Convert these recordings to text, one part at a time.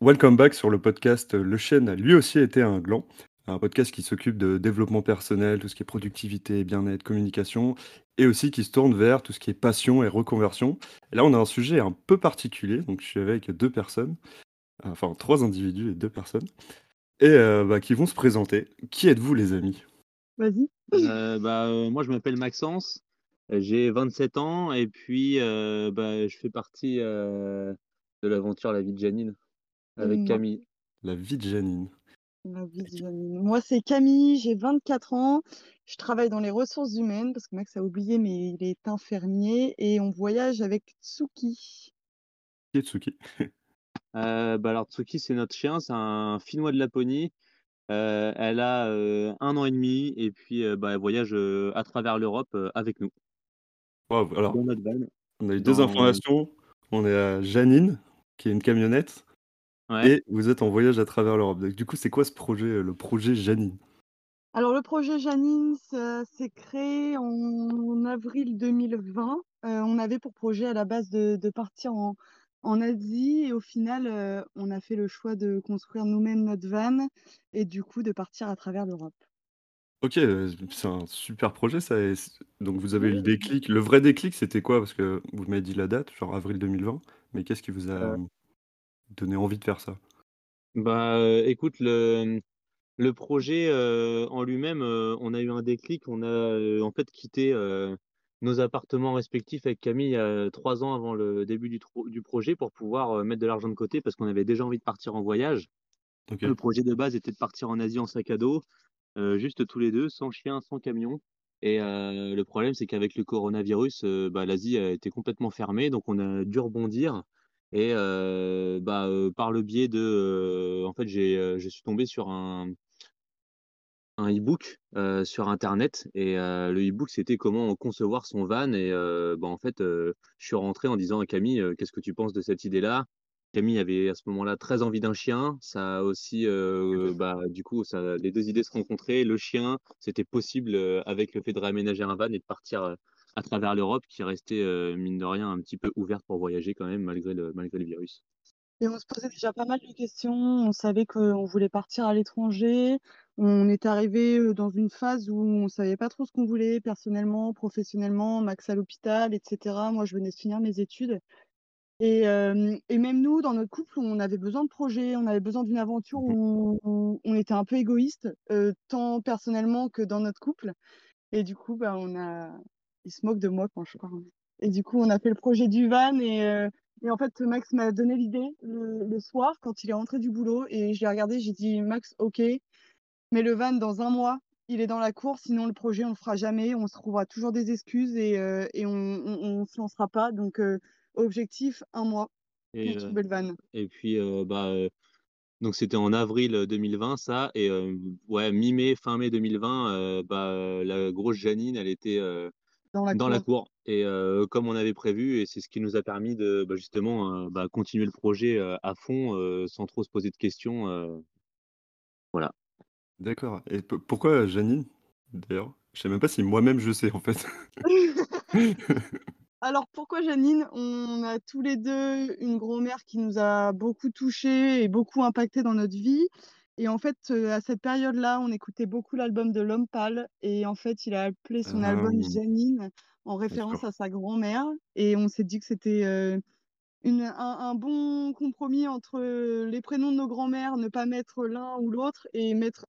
welcome back sur le podcast Le Chêne a lui aussi été un gland, un podcast qui s'occupe de développement personnel, tout ce qui est productivité, bien-être, communication, et aussi qui se tourne vers tout ce qui est passion et reconversion. Et là, on a un sujet un peu particulier, donc je suis avec deux personnes, enfin trois individus et deux personnes, et euh, bah, qui vont se présenter. Qui êtes-vous, les amis? Vas-y. Euh, bah, euh, moi, je m'appelle Maxence, j'ai 27 ans et puis euh, bah, je fais partie euh, de l'aventure La vie de Janine avec Moi. Camille. La vie de Janine. La vie de Janine. Moi, c'est Camille, j'ai 24 ans. Je travaille dans les ressources humaines parce que Max a oublié, mais il est infirmier et on voyage avec Tsuki. Qui est Tsuki? Euh, bah, alors, Tsuki, c'est notre chien, c'est un Finnois de Laponie. Euh, elle a euh, un an et demi et puis euh, bah, elle voyage euh, à travers l'Europe euh, avec nous Wow, Alors, dans notre van. on a eu deux Dans- informations. On est à Janine, qui est une camionnette, Ouais. et vous êtes en voyage à travers l'Europe. Donc, Du coup, c'est quoi ce projet, euh, le projet Janine? Alors, le projet Janine, ça s'est créé en avril 2020. Euh, on avait pour projet à la base de, de partir en, en Asie et au final, euh, on a fait le choix de construire nous-mêmes notre van et du coup de partir à travers l'Europe. Ok, euh, c'est un super projet ça. et c- donc vous avez eu le déclic. Le vrai déclic, c'était quoi? Parce que vous m'avez dit la date, genre avril 2020. Mais qu'est-ce qui vous a Euh. Donné envie de faire ça? Bah, euh, écoute, le, le projet euh, en lui-même, euh, on a eu un déclic. On a euh, en fait quitté nos appartements respectifs avec Camille trois ans avant le début du, du projet pour pouvoir mettre de l'argent de côté parce qu'on avait déjà envie de partir en voyage. Le projet de base était de partir en Asie en sac à dos, juste tous les deux, sans chien, sans camion. Et le problème, c'est qu'avec le coronavirus, bah, l'Asie a été complètement fermée, donc on a dû rebondir. Et bah, par le biais de, en fait, j'ai, je suis tombé sur un, un e-book sur Internet. Et le e-book, c'était comment concevoir son van. Et bah, en fait, je suis rentré en disant à Camille, qu'est-ce que tu penses de cette idée-là? Camille avait à ce moment-là très envie d'un chien. Ça a aussi, bah, du coup, ça, les deux idées se rencontraient. Le chien, c'était possible avec le fait de réaménager un van et de partir à travers l'Europe, qui restait, euh, mine de rien, un petit peu ouverte pour voyager quand même, malgré le, malgré le virus. Et on se posait déjà pas mal de questions. On savait qu'on voulait partir à l'étranger. On est arrivé euh, dans une phase où on savait pas trop ce qu'on voulait personnellement, professionnellement, Max à l'hôpital, etc. Moi, je venais de finir mes études. Et, euh, et même nous, dans notre couple, on avait besoin de projets, on avait besoin d'une aventure où, où on était un peu égoïste, euh, tant personnellement que dans notre couple. Et du coup, bah, on a, il se moque de moi quand je parle. Et du coup, on a fait le projet du van et, euh, et en fait, Max m'a donné l'idée le, le soir quand il est rentré du boulot et je l'ai regardé, j'ai dit Max, ok, mais le van dans un mois, il est dans la course, sinon le projet on le fera jamais, on se trouvera toujours des excuses et, euh, et on, on, on se lancera pas. Donc euh, objectif un mois Et, pour trouver le van. et puis, bah, donc c'était en avril 2020, ça. Et ouais, mi-mai, fin mai 2020, euh, bah, la grosse Janine, elle était Dans la dans la cour. Et euh, comme on avait prévu, et c'est ce qui nous a permis de bah, justement euh, bah, continuer le projet euh, à fond, euh, sans trop se poser de questions. euh, voilà. D'accord. Et pourquoi Janine, d'ailleurs? Je sais même pas si moi-même je sais en fait. Alors pourquoi Janine? On a tous les deux une grand-mère qui nous a beaucoup touchés et beaucoup impacté dans notre vie. Et en fait, euh, à cette période-là, on écoutait beaucoup l'album de L'Homme Pâle. Et en fait, il a appelé son Ah, album Janine en référence à sa grand-mère. Et on s'est dit que c'était euh, un, un bon compromis entre les prénoms de nos grand-mères, ne pas mettre l'un ou l'autre et mettre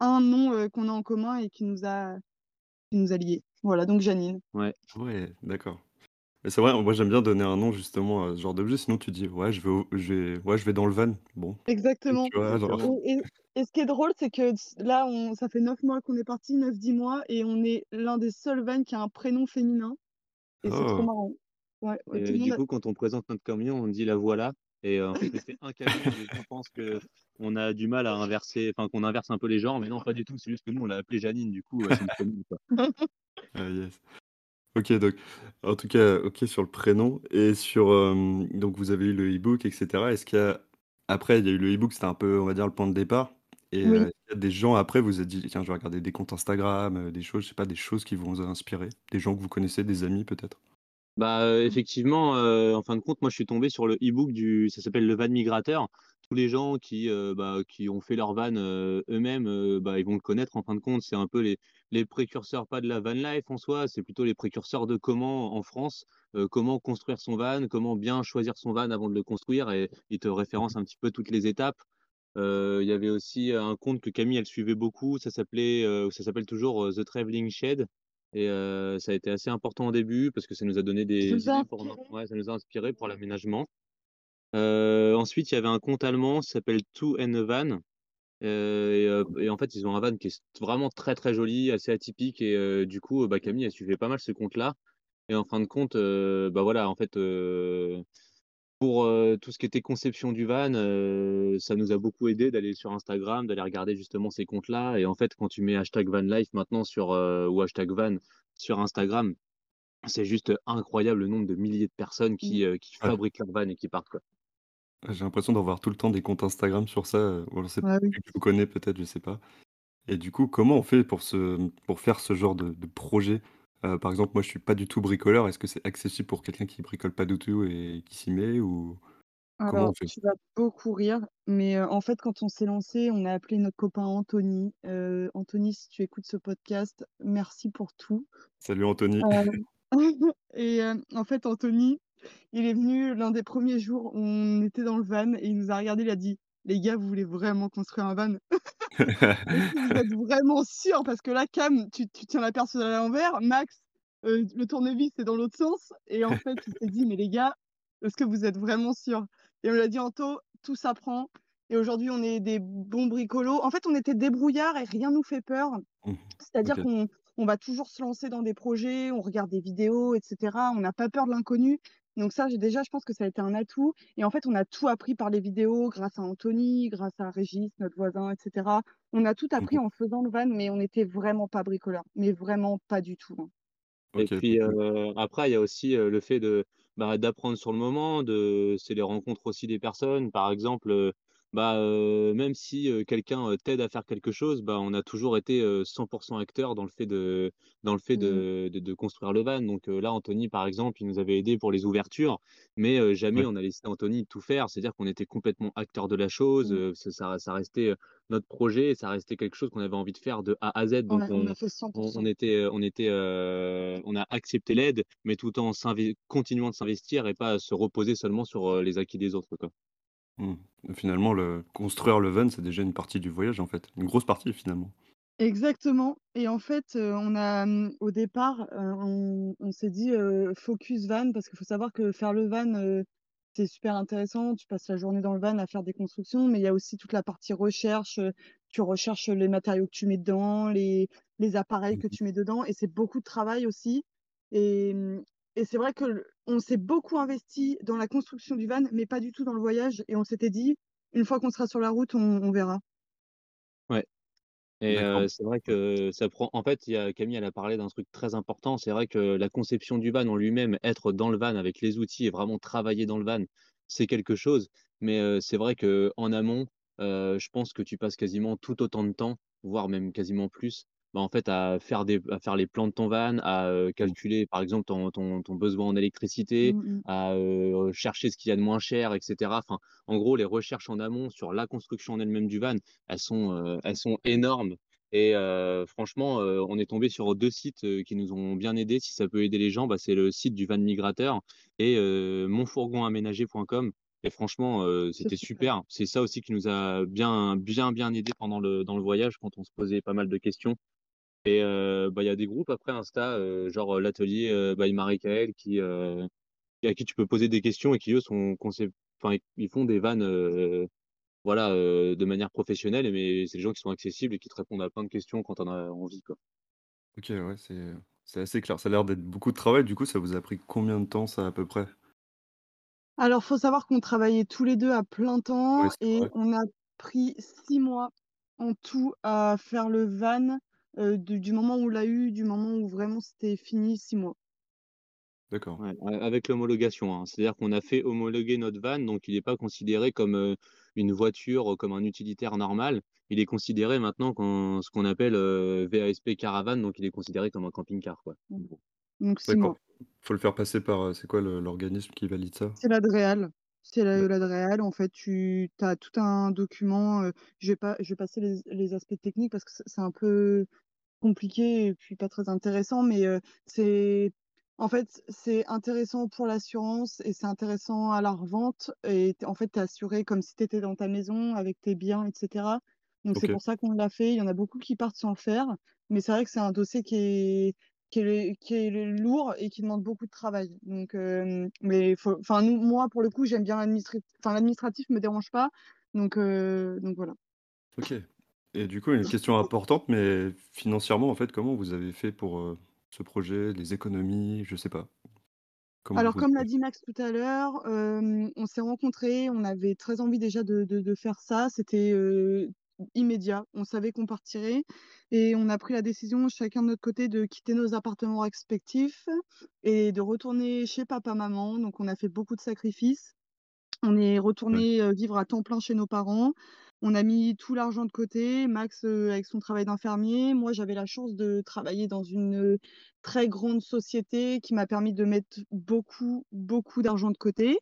un nom euh, qu'on a en commun et qui nous a, qui nous a liés. Voilà, donc Janine. Ouais. Ouais, d'accord. Mais c'est vrai, moi j'aime bien donner un nom justement à ce genre d'objet, sinon tu dis ouais je vais, au- je vais, ouais, je vais dans le van. Bon, Exactement. tu vois, genre. Exactement. Et, et- et ce qui est drôle, c'est que là, on, ça fait neuf mois qu'on est parti, neuf, dix mois, et on est l'un des seuls vannes qui a un prénom féminin. Et c'est trop Oh, marrant. Ouais, Et tout le euh, monde du a- coup, quand on présente notre camion, on dit la voilà. Et euh, en fait, c'est un camion. Les gens pensent que on a du mal à inverser, enfin qu'on inverse un peu les genres, mais non, pas du tout. C'est juste que nous, on l'a appelé Janine. Du coup, euh, c'est une commune, quoi. ah, yes. Ok, donc, en tout cas, ok sur le prénom et sur, euh, donc vous avez eu le e-book, etc. Est-ce qu'il y a, après, il y a eu le e-book, c'était un peu, on va dire, le point de départ? Et Oui. euh, est-ce qu'il y a des gens après, vous vous êtes dit, tiens, je vais regarder des comptes Instagram, euh, des choses, je sais pas, des choses qui vont vous inspirer, des gens que vous connaissez, des amis peut-être? Bah, euh, effectivement, euh, en fin de compte, moi, je suis tombé sur le e-book du, ça s'appelle Le Van Migrateur. Tous les gens qui, heu, bah, qui ont fait leur van, heu, eux-mêmes, heu, bah, ils vont le connaître en fin de compte. C'est un peu les les précurseurs, pas de la van life en soi, c'est plutôt les précurseurs de comment, en France, comment construire son van, comment bien choisir son van avant de le construire et ils te référencent un petit peu toutes les étapes. Il y avait aussi un compte que Camille, elle suivait beaucoup, ça s'appelait, ça s'appelle toujours, The Travelling Shed et ça a été assez important au début parce que ça nous a donné des inspirés. ouais, ça nous a inspiré pour l'aménagement. Heu, ensuite, il y avait un compte allemand, ça s'appelle Two and a Van, heu et heu et en fait, ils ont un van qui est vraiment très, très joli, assez atypique et du coup, bah, Camille, elle suivait pas mal ce compte-là et en fin de compte, bah, voilà, en fait, pour, tout ce qui était conception du van, ça nous a beaucoup aidé d'aller sur Instagram, d'aller regarder justement ces comptes-là et en fait, quand tu mets hashtag #vanlife maintenant sur, ou hashtag #van sur Instagram, c'est juste incroyable le nombre de milliers de personnes Mmh. qui, qui Ouais. fabriquent leur van et qui partent, quoi. J'ai l'impression d'avoir tout le temps des comptes Instagram sur ça, heu, ou alors c'est Ah oui. tu connais peut-être, je sais pas et du coup, comment on fait pour se pour faire ce genre de de projet? Heu, par exemple, moi, je suis pas du tout bricoleur. Est-ce que c'est accessible pour quelqu'un qui bricole pas du tout et qui s'y met ou comment Alors, on fait? tu vas beaucoup rire, mais heu, en fait, quand on s'est lancé, on a appelé notre copain Anthony. Heu, Anthony, si tu écoutes ce podcast, merci pour tout. Salut Anthony. Et hem, en fait, Anthony, il est venu l'un des premiers jours où on était dans le van et il nous a regardé, il a dit: «Les gars, vous voulez vraiment construire un van? Est-ce que vous êtes vraiment sûrs? Parce que là, Cam, tu tu tiens la perceuse à l'envers, Max, heu, le tournevis, c'est dans l'autre sens» et en fait, il s'est dit: «Mais les gars, est-ce que vous êtes vraiment sûrs?» et on lui a dit: «Anto, tout s'apprend» et aujourd'hui, on est des bons bricolos. En fait, on était débrouillards et rien nous fait peur. Mmh. C'est-à-dire qu'on on va toujours se lancer dans des projets, on regarde des vidéos et cetera. On n'a pas peur de l'inconnu. Donc ça, j'ai déjà, je pense que ça a été un atout et en fait, on a tout appris par les vidéos grâce à Anthony, grâce à Régis, notre voisin et cetera. On a tout appris Mmh en faisant le van, mais on n'était vraiment pas bricoleurs, mais vraiment pas du tout, hein. Et puis, heu, après, il y a aussi, heu, le fait de, bah, d'apprendre sur le moment, de c'est les rencontres aussi des personnes. Par exemple, heu, bah, même si, quelqu'un, t'aide à faire quelque chose, bah, on a toujours été, heu, 100 acteurs dans le fait de dans le fait Mmh. de de de construire le van. Donc, là, Anthony, par exemple, il nous avait aidés pour les ouvertures, mais, jamais ouais. on a laissé Anthony tout faire. C'est-à-dire qu'on était complètement acteurs de la chose, Mmh. ça ça restait, notre projet, ça restait quelque chose qu'on avait envie de faire de A à Z. Donc on on a fait 100 on on était, on était, on a accepté l'aide, mais tout en continuant de s'investir et pas se reposer seulement sur, les acquis des autres, quoi. Mmh. Finalement, le construire le van, c'est déjà une partie du voyage, en fait. Une grosse partie, finalement. Exactement et en fait, heu, on a, mmh, au départ, heu, on on s'est dit, heu: «Focus van» parce qu'il faut savoir que faire le van, c'est super intéressant. Tu passes la journée dans le van à faire des constructions, mais il y a aussi toute la partie recherche, tu recherches les matériaux que tu mets dedans, les les appareils que Mmh tu mets dedans et c'est beaucoup de travail aussi et mmh et c'est vrai que on s'est beaucoup investi dans la construction du van, mais pas du tout dans le voyage et on s'était dit: «Une fois qu'on sera sur la route, on on verra». Ouais. Et heu, c'est vrai que ça prend en fait, il y a Camille, elle a parlé d'un truc très important. C'est vrai que la conception du van en lui-même, être dans le van avec les outils et vraiment travailler dans le van, c'est quelque chose. Mais heu, c'est vrai qu'en amont, heu, je pense que tu passes quasiment tout autant de temps, voire même quasiment plus, bah, en fait, à faire des à faire les plans de ton van, à, Mmh. calculer, par exemple, ton ton ton besoin en électricité, Mmh mh. à, chercher ce qu'il y a de moins cher et cetera. Enfin, en gros, les recherches en amont sur la construction en elle-même du van, elles sont, elles sont énormes et franchement, on est tombé sur 2 sites, qui nous ont bien aidés. Si ça peut aider les gens, bah, c'est le site du Van Migrateur et heu, monfourgonaménagé.com et franchement, c'était super. C'est ça aussi qui nous a bien bien bien aidés pendant le dans le voyage quand on se posait pas mal de questions et heu, bah, il y a des groupes après Insta, heu, genre, heu, l'atelier, by Marie-Caëlle qui, à qui tu peux poser des questions et qui eux sont concep ils font des vannes, voilà, de manière professionnelle, mais c'est des gens qui sont accessibles et qui te répondent à plein de questions quand tu en as envie, quoi. OK, ouais, c'est, c'est assez clair. Ça a l'air d'être beaucoup de travail. Du coup, ça vous a pris combien de temps, ça, à peu près? Alors, faut savoir qu'on travaillait tous les 2 à plein Ouais, temps c'est et vrai. on a pris 6 mois en tout à faire le van, de du moment où on l'a eu, du moment où vraiment c'était fini, 6 mois. D'accord. Ouais, avec l'homologation, hein. C'est-à-dire qu'on a fait homologuer notre van, donc il est pas considéré comme, heu, une voiture, heu, comme un utilitaire normal. Il est considéré maintenant qu'on ce qu'on appelle, VASP caravane, donc il est considéré comme un camping-car, quoi, Mmh. Donc 6 D'accord. mois. Faut le faire passer par, c'est quoi le l'organisme qui valide ça? C'est l'Adréal. C'est la la Réal, en fait, tu as tout un document, je vais pas je vais passer les les aspects techniques parce que c'est un peu compliqué et puis pas très intéressant, mais c'est en fait, c'est intéressant pour l'assurance et c'est intéressant à la revente et en fait, tu es assuré comme si tu étais dans ta maison avec tes biens et cetera. Donc c'est pour ça qu'on l'a fait. Il y en a beaucoup qui partent sans le faire, mais c'est vrai que c'est un dossier qui est qui est qui est lourd et qui demande beaucoup de travail. Donc hem, mais enfin moi pour le coup, j'aime bien l'administri enfin l'administratif me dérange pas, donc heu, donc voilà. OK et du coup, une question importante, mais financièrement, en fait, comment vous avez fait pour, heu, ce projet? Les économies? Je sais pas. Comment Alors vous comme l'a dit Max tout à l'heure, on s'est rencontrés, on avait très envie déjà de de de faire ça. C'était, immédiat. On savait qu'on partirait et on a pris la décision chacun de notre côté de quitter nos appartements respectifs et de retourner chez papa, maman. Donc on a fait beaucoup de sacrifices. On est ouais, retournés, heu, vivre à temps plein chez nos parents. On a mis tout l'argent de côté. Max, heu, avec son travail d'infirmier. Moi, j'avais la chance de travailler dans une, heu, très grande société qui m'a permis de mettre beaucoup, beaucoup d'argent de côté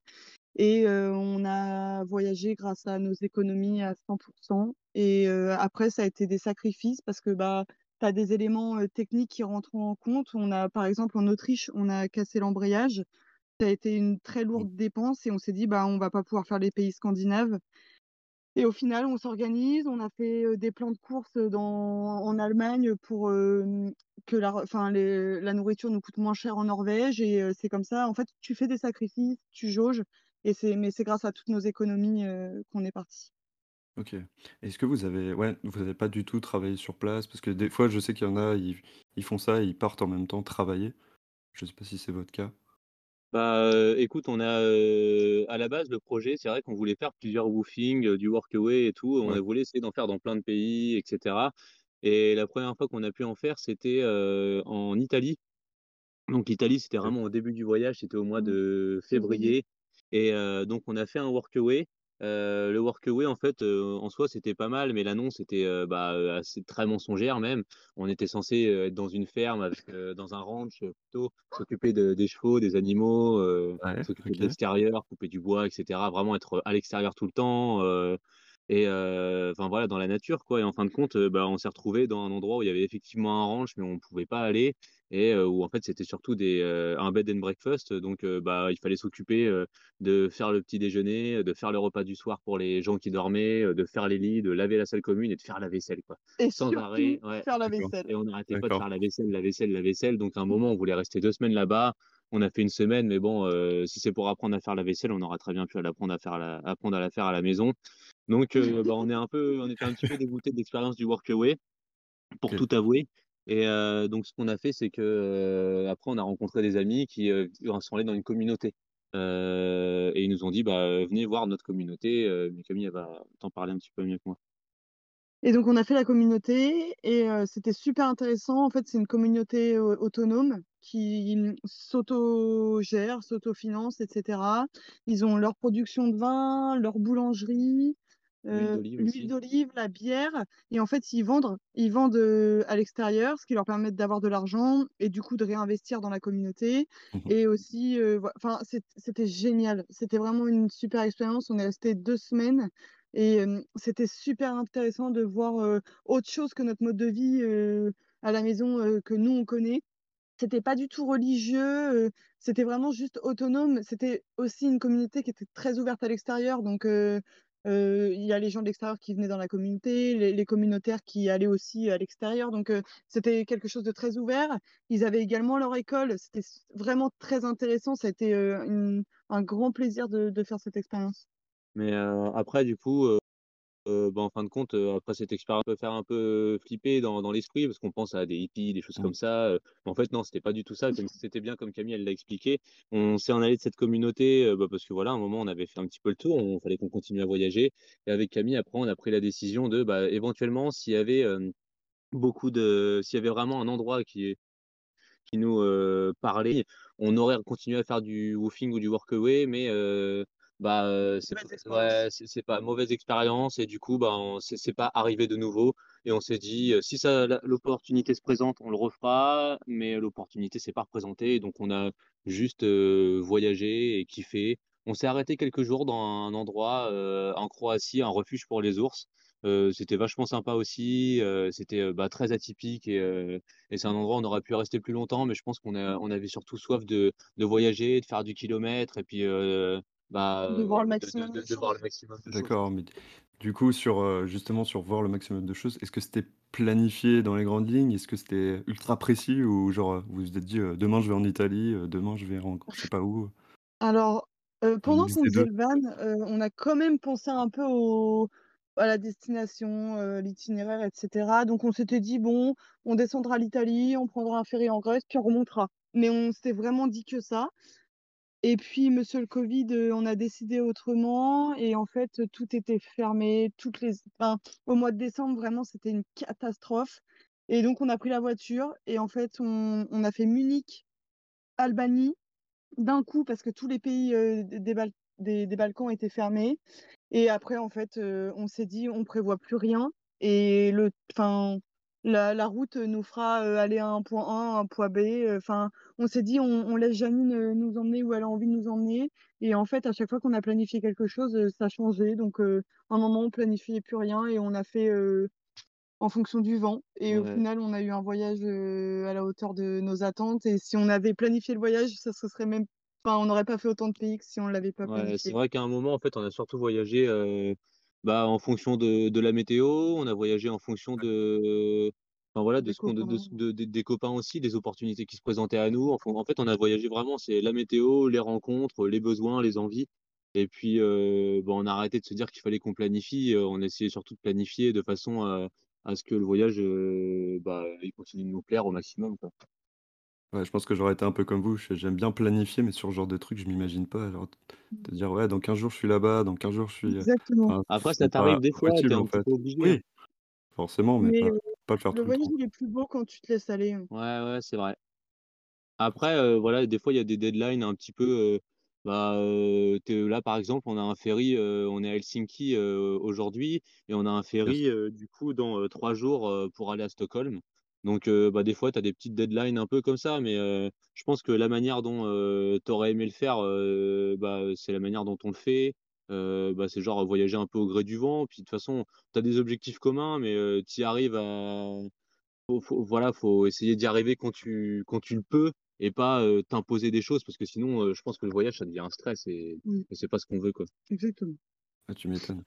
et on a voyagé grâce à nos économies à 100% et après ça a été des sacrifices parce que, bah, tu as des éléments, techniques qui rentrent en compte. On a par exemple, en Autriche, on a cassé l'embrayage. Ça a été une très mmh, lourde dépense et on s'est dit: «Bah, on va pas pouvoir faire les pays scandinaves» et au final, on s'organise, on a fait, des plans de courses, dans en Allemagne pour, que la re enfin les la nourriture nous coûte moins cher en Norvège et c'est comme ça. En fait, tu fais des sacrifices, tu jauges et c'est mais c'est grâce à toutes nos économies, heu, qu'on est partis. OK. Est-ce que vous avez ouais, vous avez pas du tout travaillé sur place? Parce que des fois, je sais qu'il y en a, ils ils font ça et ils partent en même temps travailler. Je sais pas si c'est votre cas? Bah, heu, écoute, on a, heu, à la base, le projet, c'est vrai qu'on voulait faire plusieurs woofing, heu, du workaway et tout. On Ouais, a voulu essayer d'en faire dans plein de pays et cetera et la première fois qu'on a pu en faire, c'était, en Italie. Donc l'Italie, c'était OK. vraiment au début du voyage, c'était au mois Mmh. de Février. Et donc on a fait un workaway. Le workaway en fait, en soi, c'était pas mal, mais l'annonce était, bah, assez très mensongère même. On était censé, être dans une ferme avec, dans un ranch, plutôt, s'occuper de des chevaux, des animaux, Ouais, s'occuper de l'extérieur, couper du bois et cetera. Vraiment être, à l'extérieur tout le temps, et heu, enfin voilà, dans la nature quoi. Et en fin de compte, heu, bah, on s'est retrouvé dans un endroit où il y avait effectivement un ranch, mais on pouvait pas aller et heu, où en fait c'était surtout des, un bed and breakfast. Donc bah, il fallait s'occuper, de faire le petit déjeuner, de faire le repas du soir pour les gens qui dormaient, de faire les lits, de laver la salle commune et de faire la vaisselle quoi. Et Sans arrêt, ouais faire la vaisselle. et on n'arrêtait pas de faire la vaisselle, la vaisselle, la vaisselle. Donc à un moment on voulait rester 2 semaines là-bas. On a fait une semaine mais bon, si c'est pour apprendre à faire la vaisselle, on aurait très bien pu l'apprendre à faire à la apprendre à la faire à la maison donc heu, bah, on est un peu on était un petit peu dégoûtés de l'expérience du workaway pour tout avouer et heu, donc ce qu'on a fait, c'est que, heu, après on a rencontré des amis qui, sont allés dans une communauté, et ils nous ont dit: «Bah, venez voir notre communauté», mais Camille, elle va t'en parler un petit peu mieux que moi. Et donc on a fait la communauté et c'était super intéressant. En fait, c'est une communauté, autonome qui, s'autogère, s'autofinance et cetera. Ils ont leur production de vin, leur boulangerie, L'huile heu, d'olive l'huile aussi. d'olive, la bière et en fait, ils vendent ils vendent, heu, à l'extérieur, ce qui leur permet d'avoir de l'argent et du coup de réinvestir dans la communauté Mmh et aussi, enfin, c'ét c'était génial. C'était vraiment une super expérience. On est restés 2 semaines et c'était super intéressant de voir, autre chose que notre mode de vie, à la maison, que nous on connaît. C'était pas du tout religieux, c'était vraiment juste autonome. C'était aussi une communauté qui était très ouverte à l'extérieur donc il y a les gens de l'extérieur qui venaient dans la communauté, les communautaires qui allaient aussi à l'extérieur donc c'était quelque chose de très ouvert. Ils avaient également leur école, c'était vraiment très intéressant. Ça a été, un grand plaisir de faire cette expérience. Mais après du coup, Heu, bah, en fin de compte, heu, après cette expérience peut faire un peu flipper dans dans l'esprit parce qu'on pense à des hippies, des choses mh. comme ça, mais en fait non, c'était pas du tout ça, c'était bien comme Camille elle l'a expliqué. On s'est en allé de cette communauté, bah, parce que voilà, à un moment on avait fait un petit peu le tour, on fallait qu'on continue à voyager et avec Camille après on a pris la décision de, bah, éventuellement s'il y avait, beaucoup de s'il y avait vraiment un endroit qui qui nous, parlait. On aurait continué à faire du woofing ou du workaway, mais bah, c'est ouais, c'est pas mauvaise expérience et du coup, bah, c'est pas arrivé de nouveau et on s'est dit, si ça l'opportunité se présente, on le refera, mais l'opportunité s'est pas représentée donc on a juste, voyagé et kiffé. on s'est arrêté quelques jours dans un endroit, en Croatie, un refuge pour les ours. C'était vachement sympa aussi, c'était, bah, très atypique et et c'est un endroit où on aurait pu rester plus longtemps, mais je pense qu'on a on avait surtout soif de de voyager, de faire du kilomètre et puis, bah, De voir le de de maximum de de de voir le maximum de choses. D'accord, mais du coup sur, heu, justement sur voir le maximum de choses, est-ce que c'était planifié dans les grandes lignes? Est-ce que c'était ultra précis ou genre, heu, vous vous êtes dit, «Demain je vais en Italie, demain je vais en je sais pas où»? Alors, pendant qu'on faisait 2? le van, on a quand même pensé un peu au à la destination, l'itinéraire et cetera. Donc on s'était dit: «Bon, on descendra l'Italie, on prendra un ferry en Grèce, puis on remontera». Mais on s'était vraiment dit que ça et puis monsieur le covid, heu, on a décidé autrement et en fait, tout était fermé, toutes les enfin, au mois de décembre, vraiment, c'était une catastrophe. Et donc on a pris la voiture et en fait, on on a fait Munich, Albanie d'un coup parce que tous les pays, heu, d des des Balkans étaient fermés. Et après en fait, heu, on s'est dit: «On prévoit plus rien» et le enfin, la la route nous fera, heu, aller à un point A, à un point B, enfin, on s'est dit: «On on laisse Janine, heu, nous emmener où elle a envie de nous emmener» et en fait, à chaque fois qu'on a planifié quelque chose, ça changeait donc heu, à un moment, on planifiait plus rien et on a fait, en fonction du vent. Et au final, on a eu un voyage, à la hauteur de nos attentes. Et si on avait planifié le voyage, ça se serait même enfin, on n'aurait pas fait autant de pays que si on l'avait pas Ouais, c'est planifié. vrai qu'à un moment, en fait, on a surtout voyagé, bah, en fonction de de la météo, on a voyagé en fonction de enfin, voilà, de Des ce de de copains. de des copains aussi, des opportunités qui se présentaient à nous. En fait, on a voyagé vraiment, c'est la météo, les rencontres, les besoins, les envies et puis, heu, bah, on a arrêté de se dire qu'il fallait qu'on planifie, heu, on essayait surtout de planifier de façon à à ce que le voyage, heu, bah, il continue de nous plaire au maximum, quoi. Ouais, je pense que j'aurais été un peu comme vous, je j'aime bien planifier, mais sur ce genre de truc, je m'imagine pas, Mmh. te dire: «Ouais, dans 15 jours, je suis là-bas, dans 15 jours, je suis» heu, Exactement. enfin, Après, ça pas t'arrive des fois, tu es possible, un en petit fait. peu obligé, hein. Oui, forcément, mais Mais pas le faire le tout le voyage, temps. il est plus beau quand tu te laisses aller, hein. Ouais, ouais, c'est vrai. Après, heu, voilà, des fois, il y a des deadlines un petit peu, heu, bah, heu, tu là, par exemple, on a un ferry, heu, on est à Helsinki, heu, aujourd'hui et on a un Yes. ferry, heu, du coup, dans, heu, 3 jours, heu, pour aller à Stockholm. Donc, bah, des fois, tu as des petites deadlines un peu comme ça, mais, je pense que la manière dont, heu, tu aurais aimé le faire, bah, c'est la manière dont on le fait. Bah, c'est genre voyager un peu au gré du vent. Puis de toute façon, tu as des objectifs communs, mais, tu y arrives à faut faut voilà, faut essayer d'y arriver quand tu quand tu le peux et pas, t'imposer des choses parce que sinon, je pense que le voyage, ça devient un stress et et c'est pas ce qu'on veut, quoi. exactement. Ah, tu m'étonnes.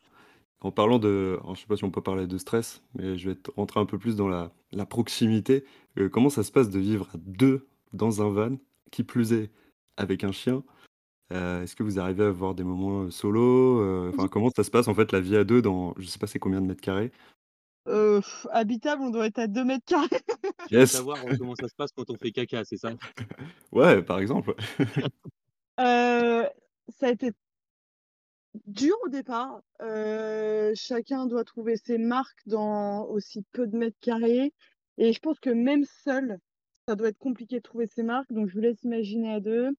En parlant de alors je sais pas si on peut parler de stress, mais je vais te rentrer un peu plus dans la la proximité. Heu, comment ça se passe de vivre à 2 dans un van, qui plus est avec un chien? Heu, est-ce que vous arrivez à avoir des moments, heu, solo? Enfin, comment ça se passe, en fait, la vie à 2 dans je sais pas c'est combien de mètres carrés? Habitable, on doit être à 2 m². Tu veux Yes! savoir, comment ça se passe quand on fait caca, c'est ça? Ouais, par exemple. Ça a été dur au départ. Heu, chacun doit trouver ses marques dans aussi peu de mètres carrés. Et je pense que même seul, ça doit être compliqué de trouver ses marques, donc je vous laisse imaginer à 2.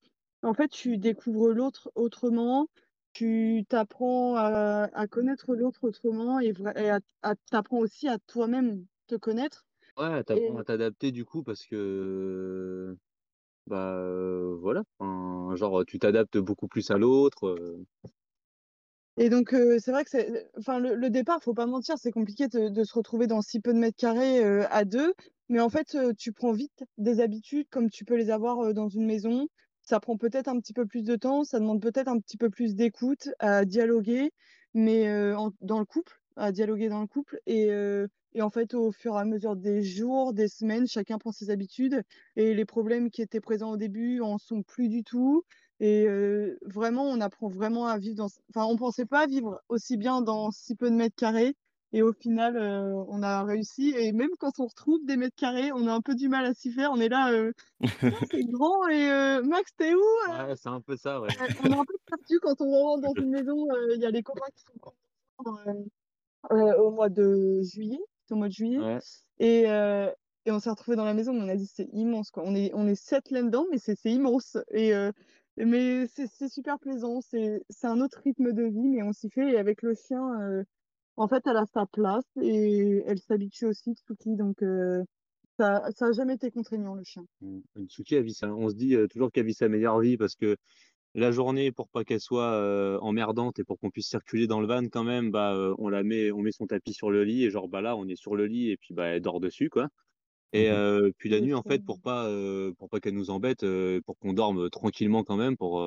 En fait, tu découvres l'autre autrement, tu t'apprends à à connaître l'autre autrement et et à à tu apprends aussi à toi-même te connaître. Ouais, tu apprends et à t'adapter du coup parce que, bah, heu, voilà, enfin, genre, tu t'adaptes beaucoup plus à l'autre, heu Et donc c'est vrai que c'est enfin le le départ, faut pas mentir, c'est compliqué de se retrouver dans si peu de mètres carrés, à 2. Mais en fait, tu prends vite des habitudes comme tu peux les avoir, dans une maison. Ça prend peut-être un petit peu plus de temps, ça demande peut-être un petit peu plus d'écoute, à dialoguer, mais dans le couple, à dialoguer dans le couple et et en fait, au fur et à mesure des jours, des semaines, chacun prend ses habitudes et les problèmes qui étaient présents au début en sont plus du tout et vraiment, on apprend vraiment à vivre dans enfin, on pensait pas vivre aussi bien dans si peu de mètres carrés et au final, on a réussi et même quand on retrouve des mètres carrés, on a un peu du mal à s'y faire. On est là, heu: «Putain, c'est grand et Max, tu es où, heu?» ouais, c'est un peu ça, ouais. On est un peu perdu quand on rentre dans une maison, il y a les copains qui sont au mois de juillet, au mois de juillet Ouais. et et on s'est retrouvés dans la maison, on a dit: «C'est immense, quoi». On est on est 7 là-dedans, mais c'est c'est immense et mais c'est super plaisant, c'est un autre rythme de vie, mais on s'y fait et avec le chien, heu, en fait, elle a sa place et elle s'habitue aussi, Tsuki, donc heu, ça ça a jamais été contraignant, le chien. Mmh, Tsuki, sa on se dit, heu, toujours qu'elle vit sa meilleure vie parce que la journée pour pas qu'elle soit, emmerdante et pour qu'on puisse circuler dans le van quand même, bah, on la met on met son tapis sur le lit et genre, bah, là, on est sur le lit et puis, bah, elle dort dessus, quoi et Mmh puis la Oui, nuit, en fait, pour pas, pour pas qu'elle nous embête, pour qu'on dorme, tranquillement quand même, pour,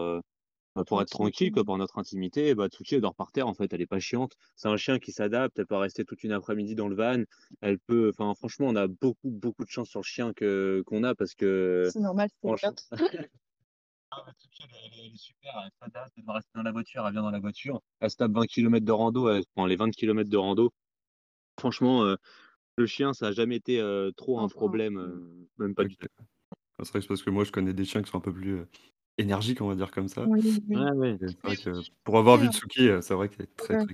bah, pour être tranquille, tranquillité. quoi, pour notre intimité, bah, Tsuki, elle dort par terre, en fait, elle est pas chiante. C'est un chien qui s'adapte, elle peut rester toute une après-midi dans le van, elle peut enfin, franchement, on a beaucoup, beaucoup de chance sur le chien que qu'on a parce que C'est normal, c'est franchement. Ah bah, elle est elle est elle est super, elle s'adapte, elle doit rester dans la voiture, elle vient dans la voiture. Elle se tape 20 kilomètres de rando, elle prend les 20 kilomètres de rando. Franchement, le chien, ça a jamais été, heu, trop un problème, Mmh. heu, même pas du tout. C'est vrai que c'est parce que moi je connais des chiens qui sont un peu plus, heu, énergiques, on va dire comme ça Oui, oui. ouais. c'est vrai que pour avoir vu. Tsuki, c'est vrai qu'elle est très, Ouais,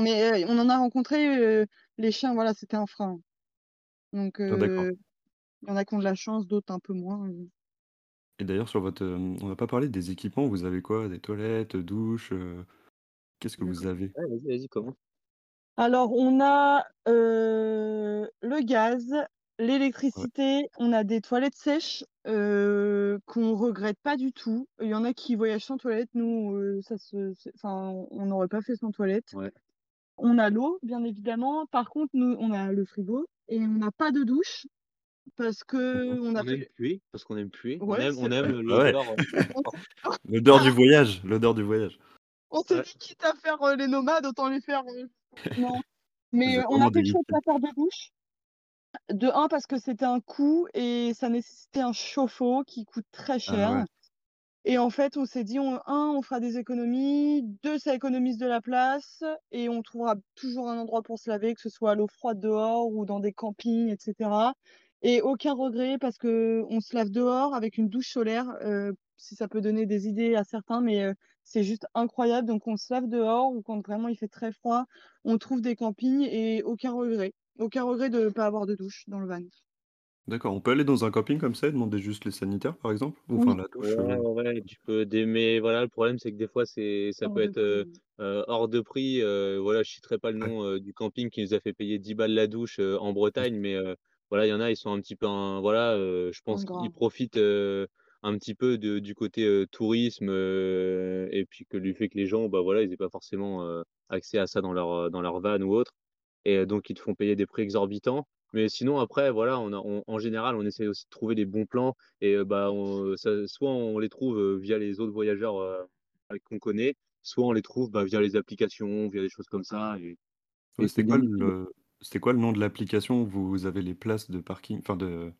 mais on en a rencontré, les chiens, voilà, c'était un frein. Donc Ah il y en a qui ont de la chance, d'autres un peu moins, et d'ailleurs sur votre, on n'a pas parlé des équipements, vous avez quoi? Des toilettes, douches, qu'est-ce que vous avez? Ouais, vas-y, vas-y, comment? Alors on a, heu, le gaz, Ouais. l'électricité, on a des toilettes sèches, heu, qu'on regrette pas du tout. Il y en a qui voyagent sans toilette, nous, ça se enfin, on n'aurait pas fait sans toilette. Ouais. On a l'eau, bien évidemment. Par contre, nous, on a le frigo et on n'a pas de douche parce qu'on a On aime fait puer, parce qu'on aime puer. On aime on aime Ah ouais, l'odeur, On l'odeur du voyage, l'odeur du voyage. on s'est Ouais. dit: «Quitte à faire, les nomades, autant les faire, heu» non, mais êtes on a le choix de pas faire de douche. De 1 parce que c'était un coût et ça nécessitait un chauffe-eau qui coûte très Ah ouais, cher et en fait, on s'est dit: on 1 on fera des économies, 2 ça économise de la place et on trouvera toujours un endroit pour se laver, que ce soit à l'eau froide dehors ou dans des campings et cetera. Et aucun regret parce qu'on se lave dehors avec une douche solaire, heu, si ça peut donner des idées à certains, mais heu, c'est juste incroyable donc on se lave dehors ou quand vraiment il fait très froid, on trouve des campings et aucun regret. Aucun regret de pas avoir de douche dans le van. d'accord, on peut aller dans un camping comme ça et demander juste les sanitaires, par exemple? Ou enfin Oui, la douche, heu? ouais, ouais, tu peux mais voilà, le problème, c'est que des fois, c'est ça hors peut de être, prix, oui. heu, hors de prix, heu, voilà, je citerai pas le Ouais, nom, du camping qui nous a fait payer 10 balles la douche, en Bretagne, mais voilà, il y en a, ils sont un petit peu un voilà, je pense qu'ils Ingrat. profitent, un petit peu de du côté, tourisme, et puis que du fait que les gens, bah, voilà, ils aient pas forcément, accès à ça dans leur, dans leur van ou autre et donc ils te font payer des prix exorbitants. Mais sinon après, voilà, on a on en général, on essaie aussi de trouver des bons plans et bah, on ça soit on les trouve, via les autres voyageurs, qu'on connaît, soit on les trouve, bah, via les applications, via des choses comme ça et c'était quoi le c'était quoi le nom de l'application où vous avez les places de parking, enfin de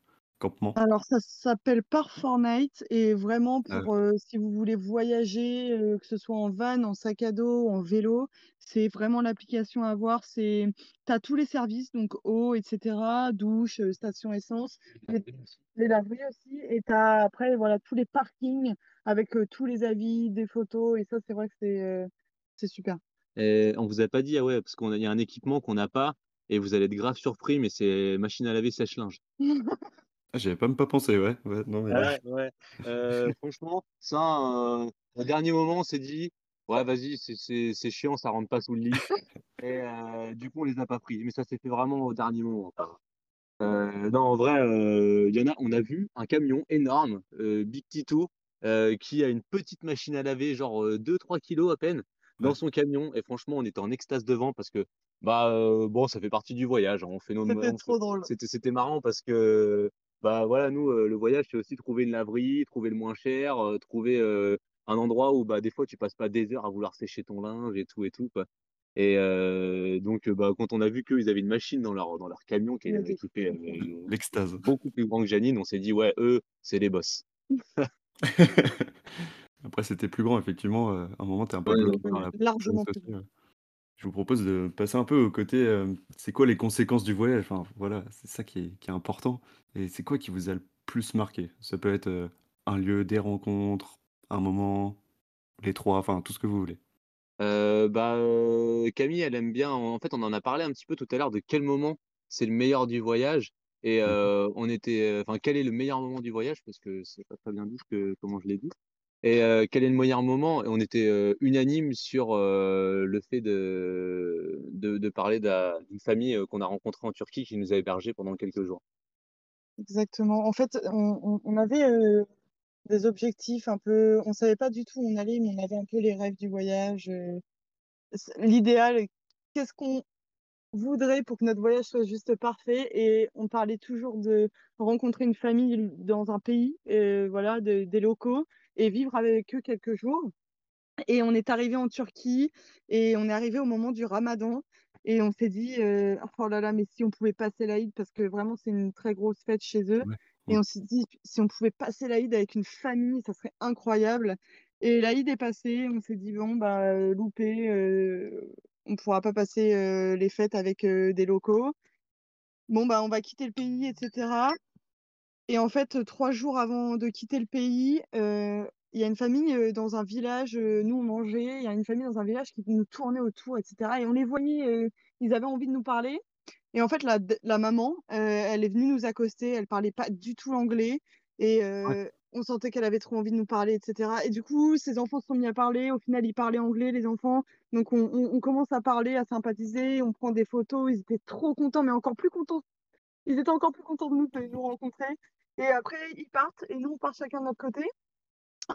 campement? Alors ça s'appelle Park4Night et vraiment Ah pour, heu, si vous voulez voyager, heu, que ce soit en van, en sac à dos, en vélo, c'est vraiment l'application à avoir. C'est tu as tous les services donc eau et cetera, douche, heu, station essence, les les laveries aussi et tu as après voilà tous les parkings avec, tous les avis, des photos et ça c'est vrai que c'est, c'est super. Et on vous a pas dit, ah ouais, parce qu'on a il y a un équipement qu'on n'a pas et vous allez être grave surpris, mais c'est machine à laver sèche-linge. ah, j'y avais pas même pas pensé, ouais, ouais, non mais Ouais, ouais, heu, franchement, ça, heu, au dernier moment, on s'est dit: «Ouais, vas-y, c'est c'est c'est chiant, ça rentre pas sous le lit» et heu, du coup, on les a pas pris, mais ça s'est fait vraiment au dernier moment, non, en vrai, il y en a on a vu un camion énorme, Big Tito, qui a une petite machine à laver, genre, heu, 2-3 kilogrammes à peine, dans ouais. son camion et franchement, on était en extase devant parce que, bah, bon, ça fait partie du voyage, hein. On fait nos C'était on fait trop drôle. c'était c'était marrant parce que, bah, voilà, nous, le voyage, c'est aussi trouver une laverie, trouver le moins cher, trouver, un endroit où, bah, des fois, tu passes pas des heures à vouloir sécher ton linge et tout et tout, quoi et donc, bah, quand on a vu qu'eux, ils avaient une machine dans leur dans leur camion qui On est L'extase. beaucoup plus grand que Janine, on s'est dit: «Ouais, eux, c'est les boss». Après c'était plus grand effectivement, à un moment tu es un peu Ouais, bloqué par ouais. la Largement plus grand. ouais. Je vous propose de passer un peu au côté, hem, c'est quoi les conséquences du voyage? Enfin voilà, c'est ça qui est qui est important et c'est quoi qui vous a le plus marqué? Ça peut être, heu, un lieu, des rencontres, un moment, les 3, enfin tout ce que vous voulez. Heu, bah, heu, Camille, elle aime bien en fait, on en a parlé un petit peu tout à l'heure de quel moment c'est le meilleur du voyage et Mmh mh. heu, on était, heu enfin, quel est le meilleur moment du voyage? Parce que c'est pas très bien dit que comment je l'ai dit et heu, quel est le meilleur moment? On était, heu, unanimes sur, heu, le fait de parler d'une famille, heu, qu'on a rencontrée en Turquie qui nous a hébergés pendant quelques jours. Exactement. En fait, on avait, des objectifs un peu on savait pas du tout où on allait, mais on avait un peu les rêves du voyage, l'idéal, qu'est-ce qu'on voudrait pour que notre voyage soit juste parfait et on parlait toujours de rencontrer une famille dans un pays, heu, voilà, de des locaux et vivre avec eux quelques jours. Et on est arrivé en Turquie et on est arrivé au moment du ramadan et on s'est dit, heu: «Oh là là, mais si on pouvait passer l'Aïd» parce que vraiment c'est une très grosse fête chez eux. Ouais. et on s'est dit: «Si on pouvait passer l'Aïd avec une famille, ça serait incroyable» et l'Aïd est passé, on s'est dit: «Bon bah, loupé, heu, on pourra pas passer, les fêtes avec, des locaux. Bon bah, on va quitter le pays et cetera» et en fait, 3 jours avant de quitter le pays, il y a une famille, dans un village, nous on mangeait, il y a une famille dans un village qui nous tournait autour et cetera. Et on les voyait, ils avaient envie de nous parler. Et en fait la maman, elle est venue nous accoster, elle parlait pas du tout l'anglais et Ouais. On sentait qu'elle avait trop envie de nous parler et cetera et du coup, ses enfants se sont mis à parler. Au final, ils parlaient anglais les enfants, donc on commence à parler, à sympathiser, on prend des photos. Ils étaient trop contents, mais encore plus contents ils étaient encore plus contents de nous, de nous rencontrer et après ils partent et nous on part chacun de notre côté.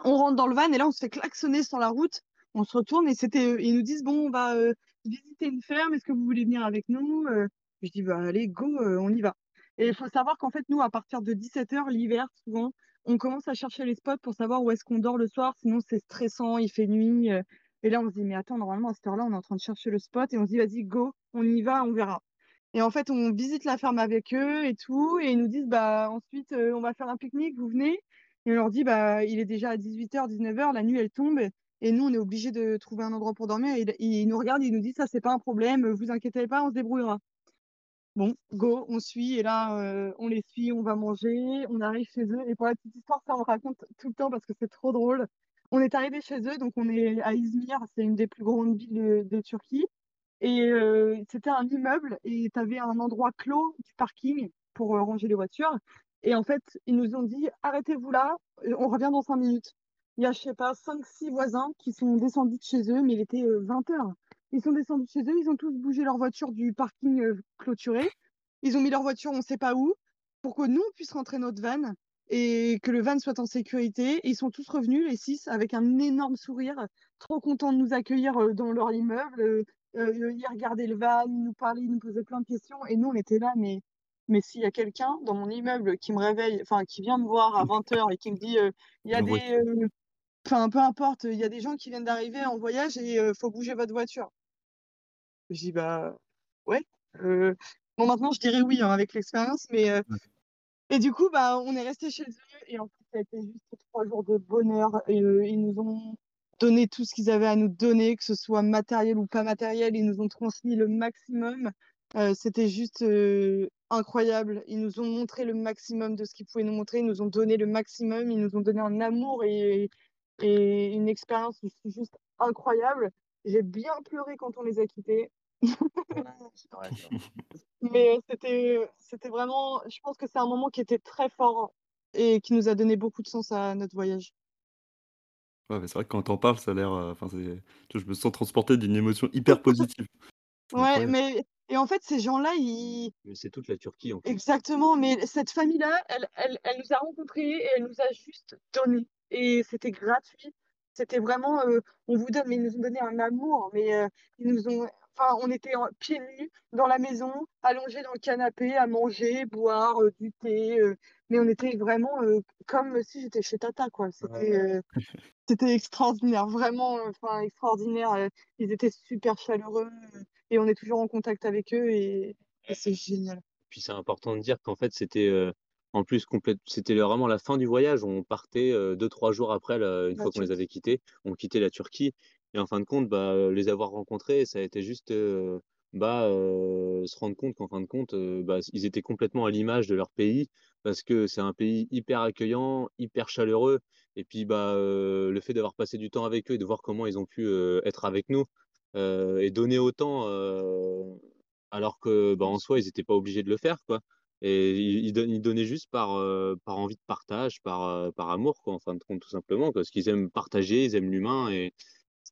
On rentre dans le van et là on se fait klaxonner sur la route. On se retourne et c'était, heu, ils nous disent: «Bon, on va, heu, visiter une ferme, est-ce que vous voulez venir avec nous?» heu, je dis: «Bah allez go, on y va» et il faut savoir qu'en fait nous à partir de 17:00 l'hiver souvent, on commence à chercher les spots pour savoir où est-ce qu'on dort le soir, sinon c'est stressant, il fait nuit, heu et là on se dit: «Mais attends normalement à cette heure-là on est en train de chercher le spot» et on se dit: «Vas-y go, on y va, on verra» et en fait on visite la ferme avec eux et tout et ils nous disent: «Bah ensuite, heu, on va faire un pique-nique, vous venez?» et on leur dit: «Bah il est déjà 18:00-19:00, la nuit elle tombe et nous on est obligés de trouver un endroit pour dormir» et ils nous regardent, ils nous disent: «Ça c'est pas un problème, vous inquiétez pas, on se débrouillera». Bon, go, on suit et là, heu, on les suit, on va manger, on arrive chez eux et pour la petite histoire, ça on raconte tout le temps parce que c'est trop drôle. On est arrivés chez eux, donc on est à Izmir, c'est une des plus grandes villes de Turquie et heu, c'était un immeuble et tu avais un endroit clos du parking pour, heu, ranger les voitures et en fait, ils nous ont dit: «Arrêtez-vous là, on revient dans 5 minutes». Il y a, je sais pas, 5-6 voisins qui sont descendus de chez eux, mais il était, heu, 20:00. Ils sont descendus de chez eux, ils ont tous bougé leur voiture du parking, heu, clôturé. Ils ont mis leur voiture on sait pas où, pour que nous on puisse rentrer notre van et que le van soit en sécurité et ils sont tous revenus les 6 avec un énorme sourire, trop contents de nous accueillir, heu, dans leur immeuble, heu heu, ils regardaient le van, ils nous parlaient, ils nous posaient plein de questions et nous on était là: «Mais mais s'il y a quelqu'un dans mon immeuble qui me réveille, enfin qui vient me voir à 20:00 et qui me dit, "Il y a des, heu" enfin peu importe, «Il y a des gens qui viennent d'arriver en voyage et heu, faut bouger votre voiture». Je dis: «Bah ouais». Heu, bon maintenant je dirais oui, hein, avec l'expérience, mais Ouais. et du coup, bah, on est restés chez eux et en fait ça a été juste 3 jours de bonheur et heu, ils nous ont donné tout ce qu'ils avaient à nous donner, que ce soit matériel ou pas matériel. Ils nous ont transmis le maximum. C'était juste, incroyable. Ils nous ont montré le maximum de ce qu'ils pouvaient nous montrer. Ils nous ont donné le maximum. Ils nous ont donné un amour et et une expérience juste incroyable. J'ai bien pleuré quand on les a quittés. Mais heu, c'était, heu, c'était vraiment je pense que c'est un moment qui était très fort et qui nous a donné beaucoup de sens à notre voyage. Ouais, mais c'est vrai que quand tu en parles, ça a l'air, heu, enfin c'est je me sens transporté d'une émotion hyper positive. Ouais, mais et en fait, ces gens-là, ils Mais c'est toute la Turquie en exactement, mais cette famille-là, elle elle elle nous a rencontrés et elle nous a juste donné et c'était gratuit. C'était vraiment, on vous donne mais ils nous ont donné un amour, mais ils nous ont enfin, on était en pieds nus dans la maison, allongés dans le canapé à manger, boire, heu, du thé, heu, mais on était vraiment, heu, comme si j'étais chez tata, quoi. C'était, extraordinaire, vraiment, enfin extraordinaire, ils étaient super chaleureux, et on est toujours en contact avec eux et et c'est génial. Puis c'est important de dire qu'en fait, c'était, en plus complète c'était vraiment la fin du voyage. On partait, heu, 2-3 jours après une La fois qu'on les avait quittés, on quittait la Turquie et en fin de compte, bah, heu, les avoir rencontrés, ça a été juste, heu, bah, heu, se rendre compte qu'en fin de compte, bah, ils étaient complètement à l'image de leur pays parce que c'est un pays hyper accueillant, hyper chaleureux. Et puis, bah, le fait d'avoir passé du temps avec eux et de voir comment ils ont pu, être avec nous, et donner autant, alors que, bah, en soi, ils étaient pas obligés de le faire, quoi. Et ils ils don ils donnaient juste par, par envie de partage, par, par amour, quoi, en fin de compte, tout simplement, parce qu'ils aiment partager, ils aiment l'humain et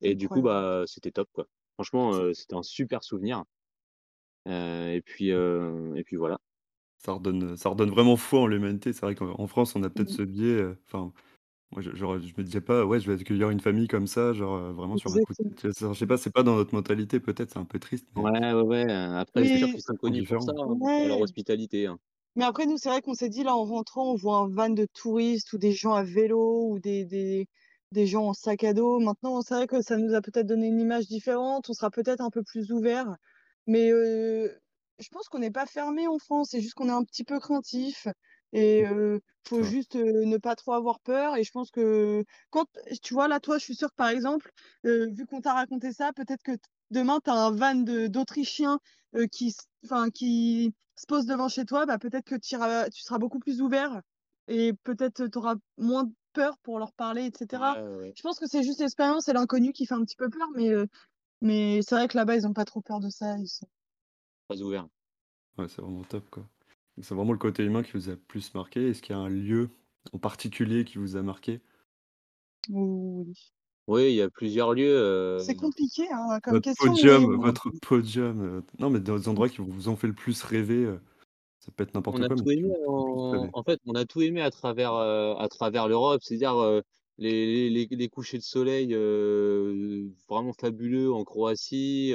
et du coup, bah, c'était top, quoi. Franchement, heu, c'était un super souvenir, heu et puis, heu et puis voilà. ça redonne, ça redonne vraiment foi en l'humanité. C'est vrai qu'en en France, on a peut-être Mmh. ce biais, heu, enfin Moi, je genre, je me disais pas: «Ouais, je vais accueillir une famille comme ça, genre, heu, vraiment sur un coup de Exactement. tête». Je sais pas, c'est pas dans notre mentalité peut-être, c'est un peu triste, mais Ouais, ouais, ouais, après c'est sûr Mais qu'ils sont connus pour ça, hein, pour leur ouais. hospitalité, hein. Mais après nous, c'est vrai qu'on s'est dit là en rentrant, on voit un van de touristes ou des gens à vélo ou des des des gens en sac à dos. Maintenant, c'est vrai que ça nous a peut-être donné une image différente, on sera peut-être un peu plus ouverts. Mais, je pense qu'on n'est pas fermés en France, c'est juste qu'on est un petit peu craintifs et heu, faut juste, ne pas trop avoir peur. Et je pense que quand tu vois là, toi, je suis sûre que par exemple, vu qu'on t'a raconté ça, peut-être que demain tu as un van d'Autrichiens, qui enfin qui se pose devant chez toi, bah, peut-être que iras tu seras beaucoup plus ouvert. Et peut-être tu auras moins peur pour leur parler et cetera. Ouais, ouais, ouais. Je pense que c'est juste l'expérience et l'inconnu qui fait un petit peu peur, mais heu, mais c'est vrai que là-bas, ils ont pas trop peur de ça, ils sont Très ouverts. Ouais, c'est vraiment top, quoi. C'est vraiment le côté humain qui vous a plus marqué. Est-ce qu'il y a un lieu en particulier qui vous a marqué? oui. Oui, il y a plusieurs lieux, C'est heu, compliqué, hein, comme Votre question, mais podium votre podium, heu, non, mais dans les endroits qui vous ont fait le plus rêver, ça peut être on n'importe a quoi, mais tout qui aimé vous font le plus en fait, on a tout aimé à travers, heu, à travers l'Europe. C'est-à-dire, heu, les les les couchers de soleil, heu, vraiment fabuleux en Croatie,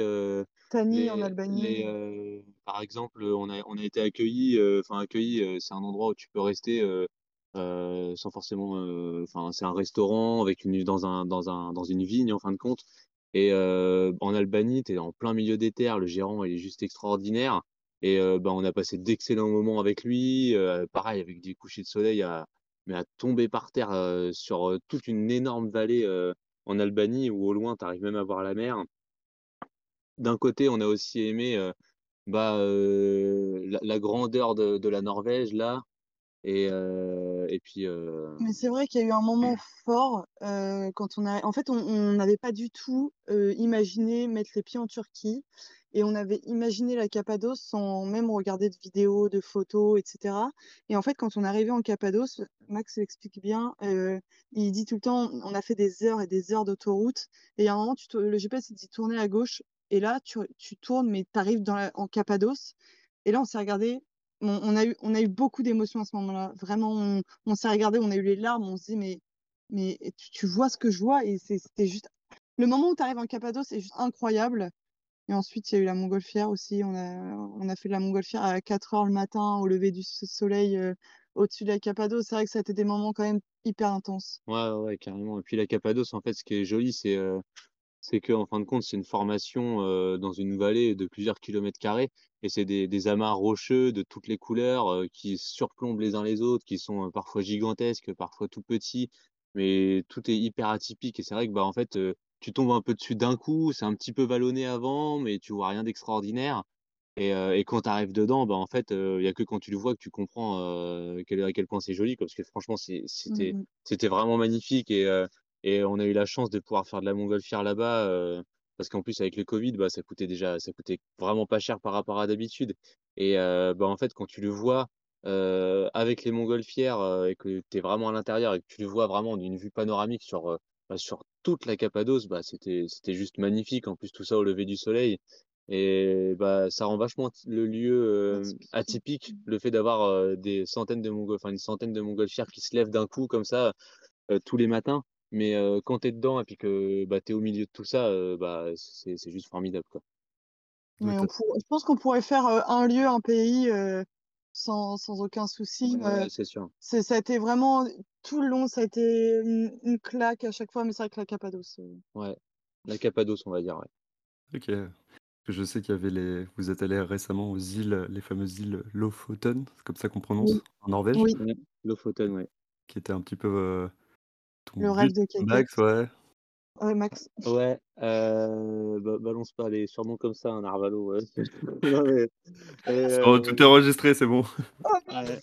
Tani en Albanie, les, par exemple, on a on a été accueillis, enfin accueillis, c'est un endroit où tu peux rester, sans forcément, enfin, c'est un restaurant avec une dans un dans un dans une vigne en fin de compte. Et en Albanie, tu es en plein milieu des terres, le gérant, il est juste extraordinaire et bah, on a passé d'excellents moments avec lui, pareil avec des couchers de soleil à mais à tomber par terre, sur, toute une énorme vallée, en Albanie où au loin, tu arrives même à voir la mer. D'un côté, on a aussi aimé, bah, la grandeur de de la Norvège là et heu et puis, heu Mais c'est vrai qu'il y a eu un moment fort, heu, quand on a en fait, on n'avait pas du tout, imaginé mettre les pieds en Turquie et on avait imaginé la Cappadoce sans même regarder de vidéos, de photos et cetera. Et en fait, quand on est arrivé en Cappadoce, Max l'explique bien, il dit tout le temps: «On a fait des heures et des heures d'autoroute» et a un moment, tu te le GPS, il dit: «Tournez à gauche» et là, tu tu tournes mais tu arrives dans la en Cappadoce et là, on s'est regardés, on a eu beaucoup d'émotions à ce moment-là. Vraiment, on s'est regardé, on a eu les larmes, on se dit: «Mais tu vois ce que je vois?» et c'était juste le moment où tu arrives en Cappadoce, c'est juste incroyable et ensuite, il y a eu la montgolfière aussi. On a fait de la montgolfière à quatre heures le matin au lever du soleil, heu, au-dessus de la Cappadoce. C'est vrai que ça a été des moments quand même hyper intenses. ouais, ouais, carrément et puis la Cappadoce, en fait, ce qui est joli, c'est, heu C'est qu'en fin de compte, c'est une formation, dans une vallée de plusieurs kilomètres carrés et c'est des des amas rocheux de toutes les couleurs, qui surplombent les uns les autres, qui sont, parfois gigantesques, parfois tout petits, mais tout est hyper atypique et c'est vrai que, bah, en fait, tu tombes un peu dessus d'un coup, c'est un petit peu vallonné avant, mais tu vois rien d'extraordinaire et quand tu arrives dedans, bah, en fait, il y a que quand tu le vois que tu comprends, quel à quel point c'est joli, quoi. Parce que franchement, Mmh c'était vraiment magnifique et et on a eu la chance de pouvoir faire de la montgolfière là-bas, heu, parce qu'en plus avec le covid, bah, ça coûtait déjà ça coûtait vraiment pas cher par rapport à d'habitude et heu, bah, en fait, quand tu le vois, heu, avec les montgolfières, et que tu es vraiment à l'intérieur et que tu le vois vraiment d'une vue panoramique sur, bah, sur toute la Cappadoce, bah, c'était c'était juste magnifique. En plus, tout ça au lever du soleil et bah, ça rend vachement le lieu, Atypique. le fait d'avoir, des centaines de enfin une centaine de montgolfières qui se lèvent d'un coup comme ça, tous les matins. Mais, quand tu es dedans et puis que, bah, tu es au milieu de tout ça, bah, c'est c'est juste formidable, quoi. Ouais, on pour je pense qu'on pourrait faire, un lieu, un pays, sans sans aucun souci, Ouais, c'est sûr. c'est ça a été vraiment tout le long, ça a été une une claque à chaque fois, mais c'est vrai que la Cappadoce, Ouais. La Cappadoce, on va dire, ouais. OK. Je sais qu'il y avait les vous êtes allés récemment aux îles, les fameuses îles Lofoten, c'est comme ça qu'on oui, prononce, en Norvège, oui, Lofoten, ouais. qui était un petit peu, ton le rêve but, de max, Keke. ouais. Ouais, Max. Ouais, heu, ba balance pas les surnoms comme ça, un Arvalo, ouais. Non mais bon, tout est enregistré, c'est bon. Oh ouais,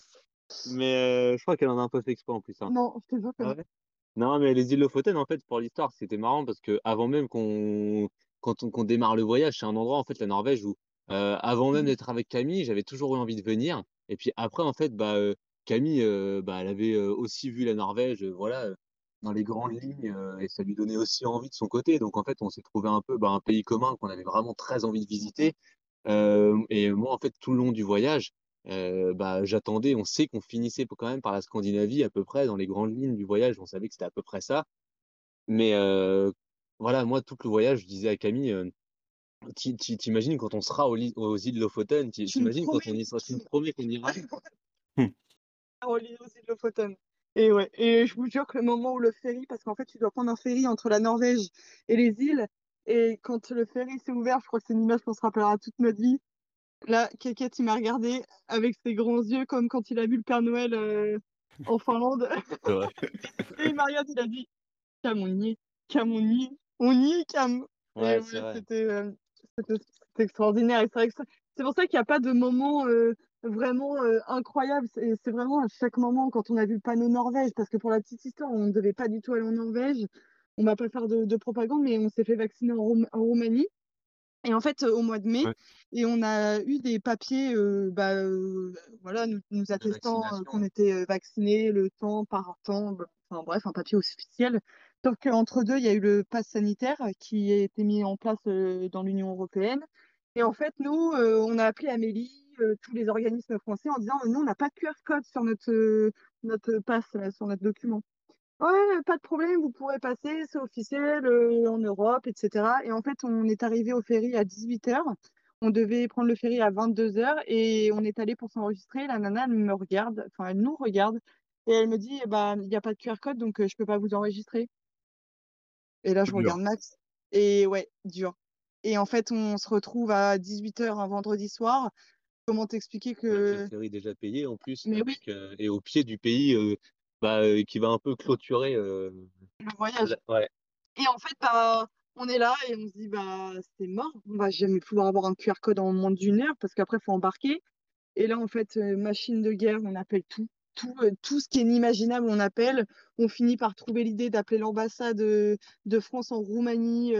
mais heu, je crois qu'elle en a un peu fait exprès en plus, hein. non, je te jure que Ah non. ouais? Non, mais les îles Lofoten, en fait, pour l'histoire, c'était marrant parce qu'avant même qu'on quand on qu'on démarre le voyage, c'est un endroit, en fait, la Norvège où, heu, avant même Mmh. d'être avec Camille, j'avais toujours eu envie de venir et puis après, en fait, bah, Camille, bah, elle avait, aussi vu la Norvège, voilà, dans les grandes lignes, heu et ça lui donnait aussi envie de son côté. Donc en fait, on s'est trouvé un peu, bah, un pays commun qu'on avait vraiment très envie de visiter. Hem et moi, en fait, tout le long du voyage, bah, j'attendais on sait qu'on finissait quand même par la Scandinavie à peu près dans les grandes lignes du voyage, on savait que c'était à peu près ça. Mais voilà, moi tout le voyage, je disais à Camille, heu: «Tu tu tu imagines quand on sera aux aux îles Lofoten, tu Tu me imagines quand on y sera, tu me promets qu'on ira?» Mmh. Aux îles Lofoten et ouais et je vous jure que le moment où le ferry parce qu'en fait, tu dois prendre un ferry entre la Norvège et les îles et quand le ferry s'est ouvert, je crois que c'est une image qu'on se rappellera toute notre vie. Là, Keket, il m'a regardé avec ses grands yeux comme quand il a vu le Père Noël, heu, en Finlande vrai. et il m'a regardé, il a dit: «Cam, on y est, Cam, on y est, on y est Cam» Ouais, ouais, c'était, c'était extraordinaire c'est pour ça qu'il y a pas de moment, heu, vraiment, heu, incroyable. C'est vraiment à chaque moment quand on a vu le panneau Norvège parce que pour la petite histoire, on ne devait pas du tout aller en Norvège. On va pas faire de de propagande, mais on s'est fait vacciner en Roum en Roumanie et en fait, au mois de mai Ouais. et on a eu des papiers, heu, bah, voilà, nous attestant, qu'on était, vaccinés, le temps partant, b enfin bref, un papier officiel. Sauf qu'entre 2, il y a eu le pass sanitaire qui a été mis en place, dans l'Union européenne et en fait, nous, on a appelé Amélie, heu, tous les organismes français en disant: «Nous, on n'a pas de QR code sur notre, heu, notre pass là, sur notre document». «Ouais, pas de problème, vous pourrez passer, c'est officiel, heu, en Europe et cetera» et en fait, on est arrivés au ferry à 18:00. On devait prendre le ferry à 22:00 et on est allés pour s'enregistrer. La nana, elle me regarde, enfin, elle nous regarde et elle me dit: «Bah, il y a pas de QR code donc heu, je peux pas vous enregistrer». Et là, je Dur. regarde Max et ouais, dur et en fait, on se retrouve à 18:00 un vendredi soir. Comment t'expliquer que ferry déjà payé en plus, mais oui, et au pied du pays, heu, bah, heu, qui va un peu clôturer, heu, le voyage la ouais. et en fait, bah, on est là et on se dit: «Bah, c'est mort, on va jamais pouvoir avoir un QR code en moins d'1 heure parce qu'après, faut embarquer» et là, en fait, machine de guerre, on appelle tout, tout, tout ce qui est inimaginable, on appelle. On finit par trouver l'idée d'appeler l'ambassade, de France en Roumanie,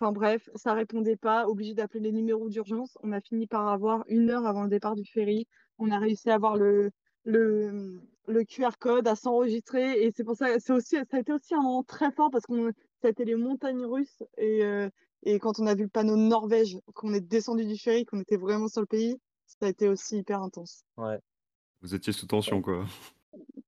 enfin bref, ça répondait pas, obligé d'appeler les numéros d'urgence. On a fini par avoir 1 heure avant le départ du ferry, on a réussi à avoir le le, le QR code, à s'enregistrer et c'est pour ça c'est aussi ça a été aussi un moment très fort parce qu'on ça a été les montagnes russes et heu et quand on a vu le panneau Norvège, qu'on est descendu du ferry, qu'on était vraiment sur le pays, ça a été aussi hyper intense. Ouais. Vous étiez sous tension, quoi.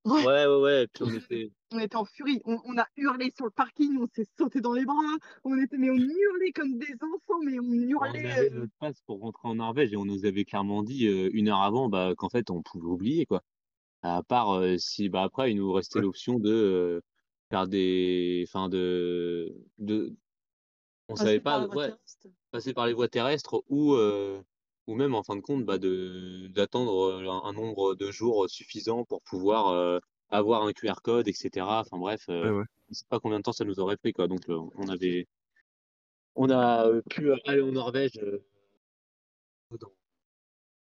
Ouais, Ouais, ouais, ouais, puis on était on était en furie, on on a hurlé sur le parking, on s'est sauté dans les bras, on était mais on hurlait comme des enfants, mais on on hurlait, avait heu notre passe pour rentrer en Norvège et on nous avait clairement dit, heu, 1 heure avant, bah, qu'en fait, on pouvait oublier, quoi. À part, heu, si bah, après il nous restait Ouais. l'option de, faire des enfin de de on savait passer pas ouais, passer par les voies terrestres ou, ou même en fin de compte, bah, de d'attendre, heu, un un nombre de jours suffisant pour pouvoir, heu, avoir un QR code et cetera. Enfin bref, Ouais, heu, ouais. on sait pas combien de temps ça nous aurait pris, quoi. Donc, heu, on avait on a, pu aller en Norvège,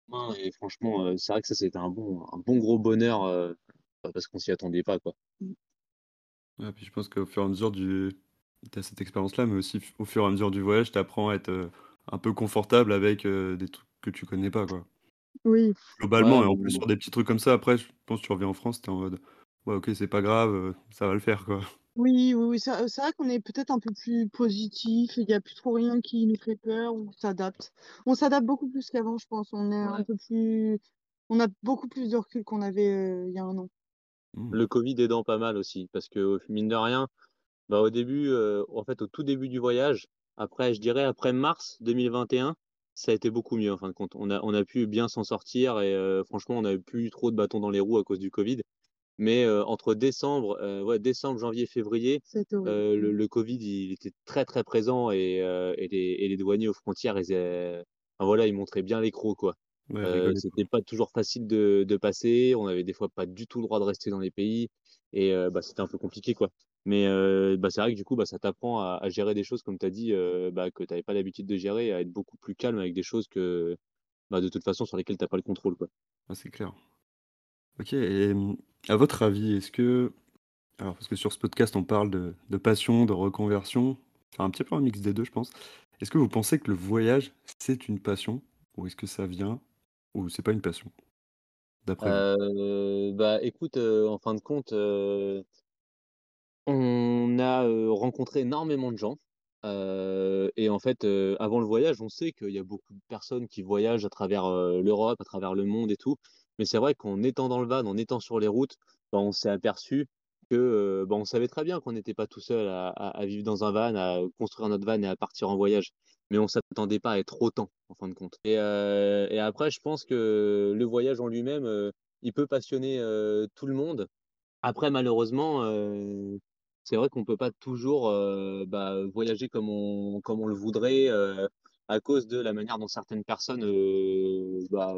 main et franchement, c'est vrai que ça, c'était un bon un bon gros bonheur, heu, bah, parce qu'on s'y attendait pas, quoi. Ouais, puis je pense qu'au fur et à mesure du tu as cette expérience-là, mais aussi au fur et à mesure du voyage, tu apprends à être, un peu confortable avec, des trucs que tu connais pas, quoi. Oui. Globalement Ouais, et en plus sur des petits trucs comme ça, après, je pense que tu reviens en France, tu es en mode: «Ouais, OK, c'est pas grave, heu, ça va le faire, quoi». Oui, oui, oui, c'est heu, c'est vrai qu'on est peut-être un peu plus positif, il y a plus trop rien qui nous fait peur, on s'adapte. On s'adapte beaucoup plus qu'avant, je pense, on est un peu plus on a beaucoup plus de recul qu'on avait, heu, il y a 1 an. Mmh. Le Covid aidant pas mal aussi parce que, mine de rien, bah, au début, en fait, au tout début du voyage, après, je dirais après mars 2021, ça a été beaucoup mieux en fin de compte. On a on a pu bien s'en sortir et heu, franchement, on n'avait plus trop de bâtons dans les roues à cause du Covid. Mais, heu, entre décembre, ouais, décembre, janvier, février, Mmh. le le Covid, il était très, très présent et les et les douaniers aux frontières, ils enfin voilà, ils montraient bien les crocs, quoi. Ouais, c'était pas toujours facile de de passer, on avait des fois pas du tout le droit de rester dans les pays et bah, c'était un peu compliqué, quoi. Mais, heu, bah, c'est vrai que du coup, bah, ça t'apprend à à gérer des choses comme tu as dit, heu, bah, que tu avais pas l'habitude de gérer, à être beaucoup plus calme avec des choses que, bah, de toute façon sur lesquelles tu as pas le contrôle, quoi. Ouais, c'est clair. OK et mmh, à votre avis, est-ce que alors parce que sur ce podcast, on parle de de passion, de reconversion, c'est un petit peu un mix des 2, je pense. Est-ce que vous pensez que le voyage, c'est une passion? Ou est-ce que ça vient ou c'est pas une passion, d'après vous? Heu, bah, écoute, en fin de compte, On a, rencontré énormément de gens et en fait, avant le voyage, on sait qu'il y a beaucoup de personnes qui voyagent à travers, l'Europe, à travers le monde et tout. Mais c'est vrai qu'en étant dans le van, en étant sur les routes, bah, on s'est aperçu que, bah, on savait très bien qu'on n'était pas tout seul à vivre dans un van, à construire notre van et à partir en voyage. Mais on s'attendait pas à être autant, en fin de compte. Et et après, je pense que le voyage en lui-même, il peut passionner, tout le monde. Après malheureusement, heu, c'est vrai qu'on peut pas toujours, heu, bah, voyager comme on comme on le voudrait, heu, à cause de la manière dont certaines personnes, heu, bah,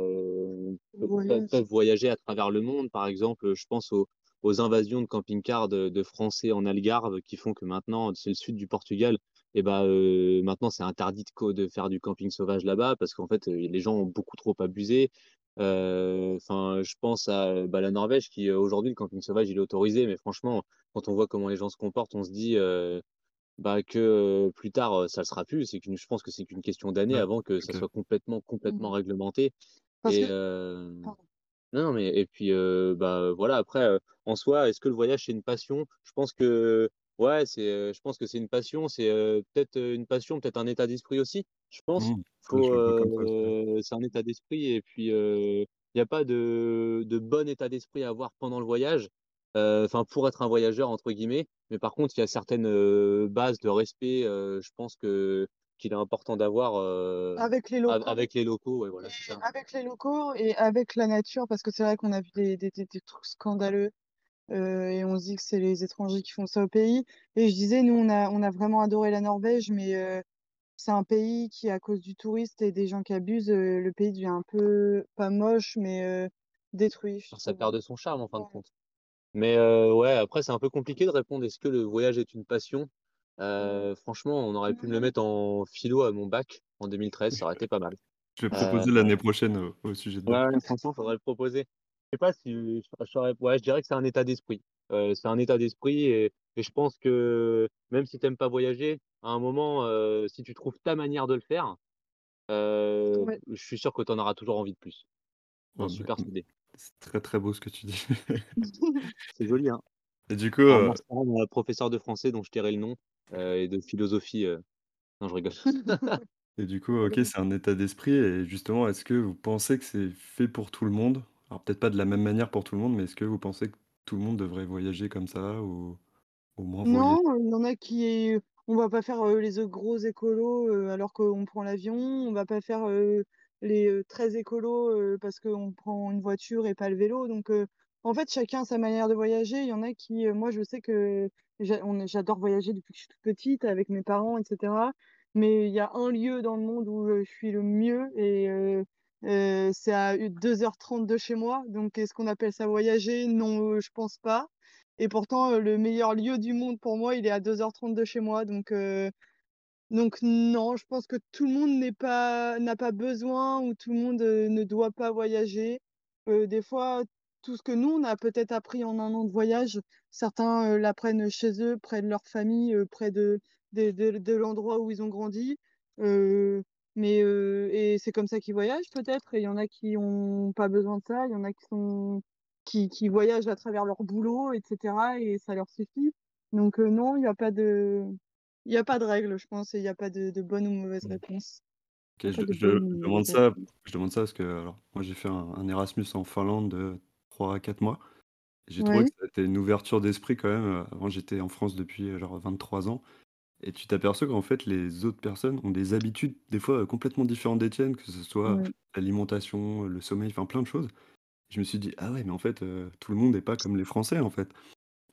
peuvent Voyage. peuvent voyager à travers le monde. Par exemple, je pense aux aux invasions de camping-cars de de Français en Algarve qui font que maintenant c'est le sud du Portugal et bah, maintenant c'est interdit de faire du camping sauvage là-bas parce qu'en fait, les gens ont beaucoup trop abusé. Enfin, je pense à, bah, la Norvège qui, aujourd'hui, le camping sauvage, il est autorisé, mais franchement, quand on voit comment les gens se comportent, on se dit, heu, bah, que, heu, plus tard, heu, ça le sera plus. C'est qu'une je pense que c'est qu'une question d'années Ouais, avant que ça soit complètement, complètement Mmh réglementé Parce et que non, non, mais et puis, bah, voilà, après, en soi, est-ce que le voyage, c'est une passion? Je pense que, ouais, c'est, je pense que c'est une passion, c'est, peut-être, une passion, peut-être un état d'esprit aussi, je pense. Mmh. Faut, c'est un état d'esprit et puis, il y a pas de de bon état d'esprit à avoir pendant le voyage, enfin, pour être un «voyageur» entre guillemets, mais par contre, il y a certaines, heu, bases de respect, heu, je pense que qu'il est important d'avoir, Avec les locaux avec les locaux, ouais, voilà, c'est ça. avec les locaux et avec la nature, parce que c'est vrai qu'on a vu des des des des trucs scandaleux, et on se dit que c'est les étrangers qui font ça au pays et je disais, nous, on a on a vraiment adoré la Norvège, mais c'est un pays qui, à cause du touriste et des gens qui abusent, le pays devient un peu, pas moche, mais détruit, Ça perd de son charme en fin de compte. Mais heu, ouais, après c'est un peu compliqué de répondre: «Est-ce que le voyage est une passion?» Heu, franchement, on aurait pu me le mettre en philo à mon bac en 2013, ça aurait été pas mal. Je vais Heu, proposer l'année prochaine au au sujet de ouais, franchement, faudrait le proposer. Je sais pas si je ouais, je dirais que c'est un état d'esprit. C'est un état d'esprit et et je pense que même si tu aimes pas voyager, à un moment, si tu trouves ta manière de le faire, Ouais. je suis sûr que tu en auras toujours envie de plus. J'en Ouais, mmh, persuadé. C'est très, très beau ce que tu dis. C'est joli, hein? Et du coup, remerciant mon professeur de français dont je tairai le nom, heu, et de philosophie, heu non je rigole. et du coup, OK, c'est un état d'esprit et justement, est-ce que vous pensez que c'est fait pour tout le monde? Alors peut-être pas de la même manière pour tout le monde, mais est-ce que vous pensez que tout le monde devrait voyager comme ça ou au moins voyager? Non, il y en a qui on va pas faire, les, gros écolos, alors qu'on prend l'avion. On va pas faire, les, très écolos, parce qu'on prend une voiture et pas le vélo. Donc, en fait, chacun a sa manière de voyager. Il y en a qui, moi, je sais que j'adore voyager depuis que je suis toute petite avec mes parents et cetera. Mais il y a un lieu dans le monde où, je suis le mieux et c'est à u 2:30 de chez moi. Donc est-ce qu'on appelle ça voyager? Non, je pense pas. Et pourtant, le meilleur lieu du monde pour moi, il est à 2:30 de chez moi, donc donc non, je pense que tout le monde n'est pas n'a pas besoin ou tout le monde, ne doit pas voyager. Des fois, tout ce que nous, on a peut-être appris en un an de voyage, certains, l'apprennent chez eux, près de leur famille, près de de l'endroit où ils ont grandi. Mais et c'est comme ça qu'ils voyagent peut-être et il y en a qui ont pas besoin de ça, il y en a qui sont qui qui voyagent à travers leur boulot et cetera et ça leur suffit. Donc non, il y a pas de il y a pas de règle, je pense et il y a pas de de bonne ou mauvaise réponse. Je de je bonne ou je demande ça je demande ça parce que, alors, moi j'ai fait un un Erasmus en Finlande de 3 à 4 mois. J'ai trouvé que été une ouverture d'esprit quand même, avant j'étais en France depuis, heu, genre 23 ans. Et tu t'aperçois qu'en fait les autres personnes ont des habitudes des fois, complètement différentes des tiennes, que ce soit ouais. l'alimentation, le sommeil, enfin plein de choses. Je me suis dit: «Ah ouais, mais en fait, heu, tout le monde est pas comme les Français, en fait»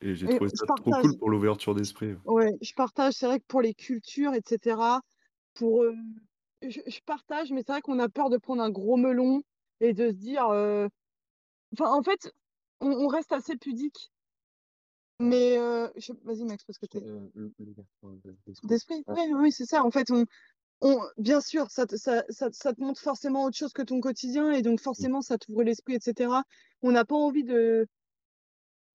et j'ai trouvé ça trop cool pour l'ouverture d'esprit. Ouais, je partage. C'est vrai que pour les cultures et cetera, pour, heu, je je partage, mais c'est vrai qu'on a peur de prendre un gros melon et de se dire, heu enfin, en fait, on on reste assez pudique, mais je vas-y Max, parce que tu es Heu, l'ou l'ouverture de d'esprit. Ouais, oui, c'est ça. En fait, on on bien sûr, ça te ça ça ça te montre forcément autre chose que ton quotidien et donc Mmh. forcément, ça t'ouvre l'esprit et cetera. On n'a pas envie de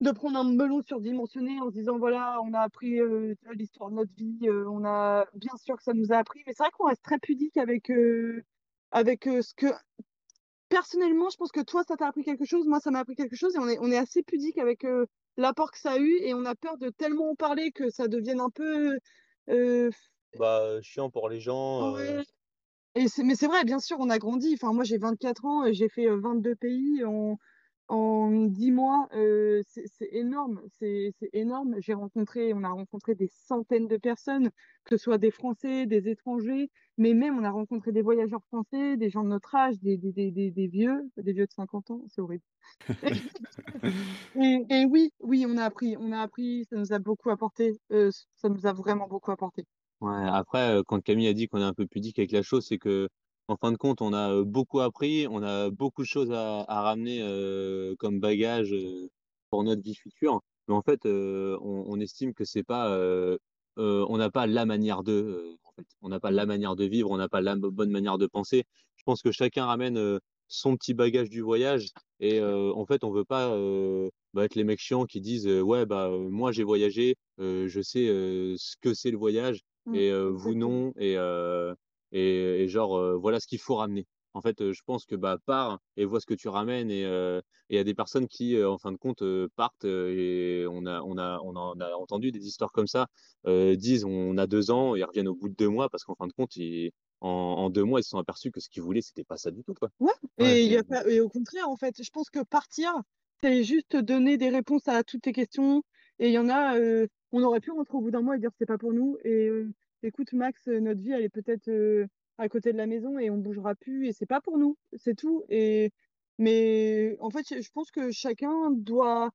De prendre un melon surdimensionné en se disant: «Voilà, on a appris, heu, l'histoire de notre vie, heu, on a» bien sûr que ça nous a appris, mais c'est vrai qu'on reste très pudique avec, heu, avec, ce que personnellement, je pense que toi, ça t'a appris quelque chose, moi, ça m'a appris quelque chose et on est on est assez pudique avec, l'apport que ça a eu et on a peur de tellement en parler que ça devienne un peu, bah, chiant pour les gens, Ouais. Et mais c'est vrai, bien sûr, on a grandi. Enfin, moi, j'ai 24 ans j'ai fait euh, 22 pays en 10 mois. Euh, c'est énorme. C'est énorme. J'ai rencontré, on a rencontré des centaines de personnes, que ce soit des Français, des étrangers, mais même on a rencontré des voyageurs français, des gens de notre âge, des, des, des, des, des vieux, des vieux de 50 ans. C'est horrible. Et, et oui, oui, on a appris, on a appris, ça nous a beaucoup apporté. Euh, ça nous a vraiment beaucoup apporté. Ouais, après, euh, quand Camille a dit qu'on est un peu pudique avec la chose, c'est que, en fin de compte, on a beaucoup appris, on a beaucoup de choses à, à ramener euh, comme bagage euh, pour notre vie future. Mais en fait, euh, on, on estime que c'est pas, on n'a pas la manière de, en fait, on n'a pas la manière de vivre, on n'a pas la bonne manière de penser. Je pense que chacun ramène son petit bagage du voyage et en fait, on veut pas bah, être les mecs chiants qui disent ouais bah moi j'ai voyagé, je sais ce que c'est le voyage Mm, et vous non et et, et genre voilà ce qu'il faut ramener. En fait, je pense que bah pars et vois ce que tu ramènes et il y a des personnes qui en fin de compte partent et on a on a on en a entendu des histoires comme ça disent on a deux ans et ils reviennent au bout de deux mois parce qu'en fin de compte ils, en, en deux mois ils se sont aperçus que ce qu'ils voulaient c'était pas ça du tout quoi. Ouais, Ouais, et, il y Et, a pas, et au contraire, en fait, je pense que partir, c'est juste donner des réponses à toutes tes questions. Et il y en a, euh, on aurait pu rentrer au bout d'un mois et dire c'est pas pour nous. Et euh, écoute, Max, euh, notre vie, elle est peut-être euh, à côté de la maison et on bougera plus et c'est pas pour nous, c'est tout. Et mais en fait, je pense que chacun doit,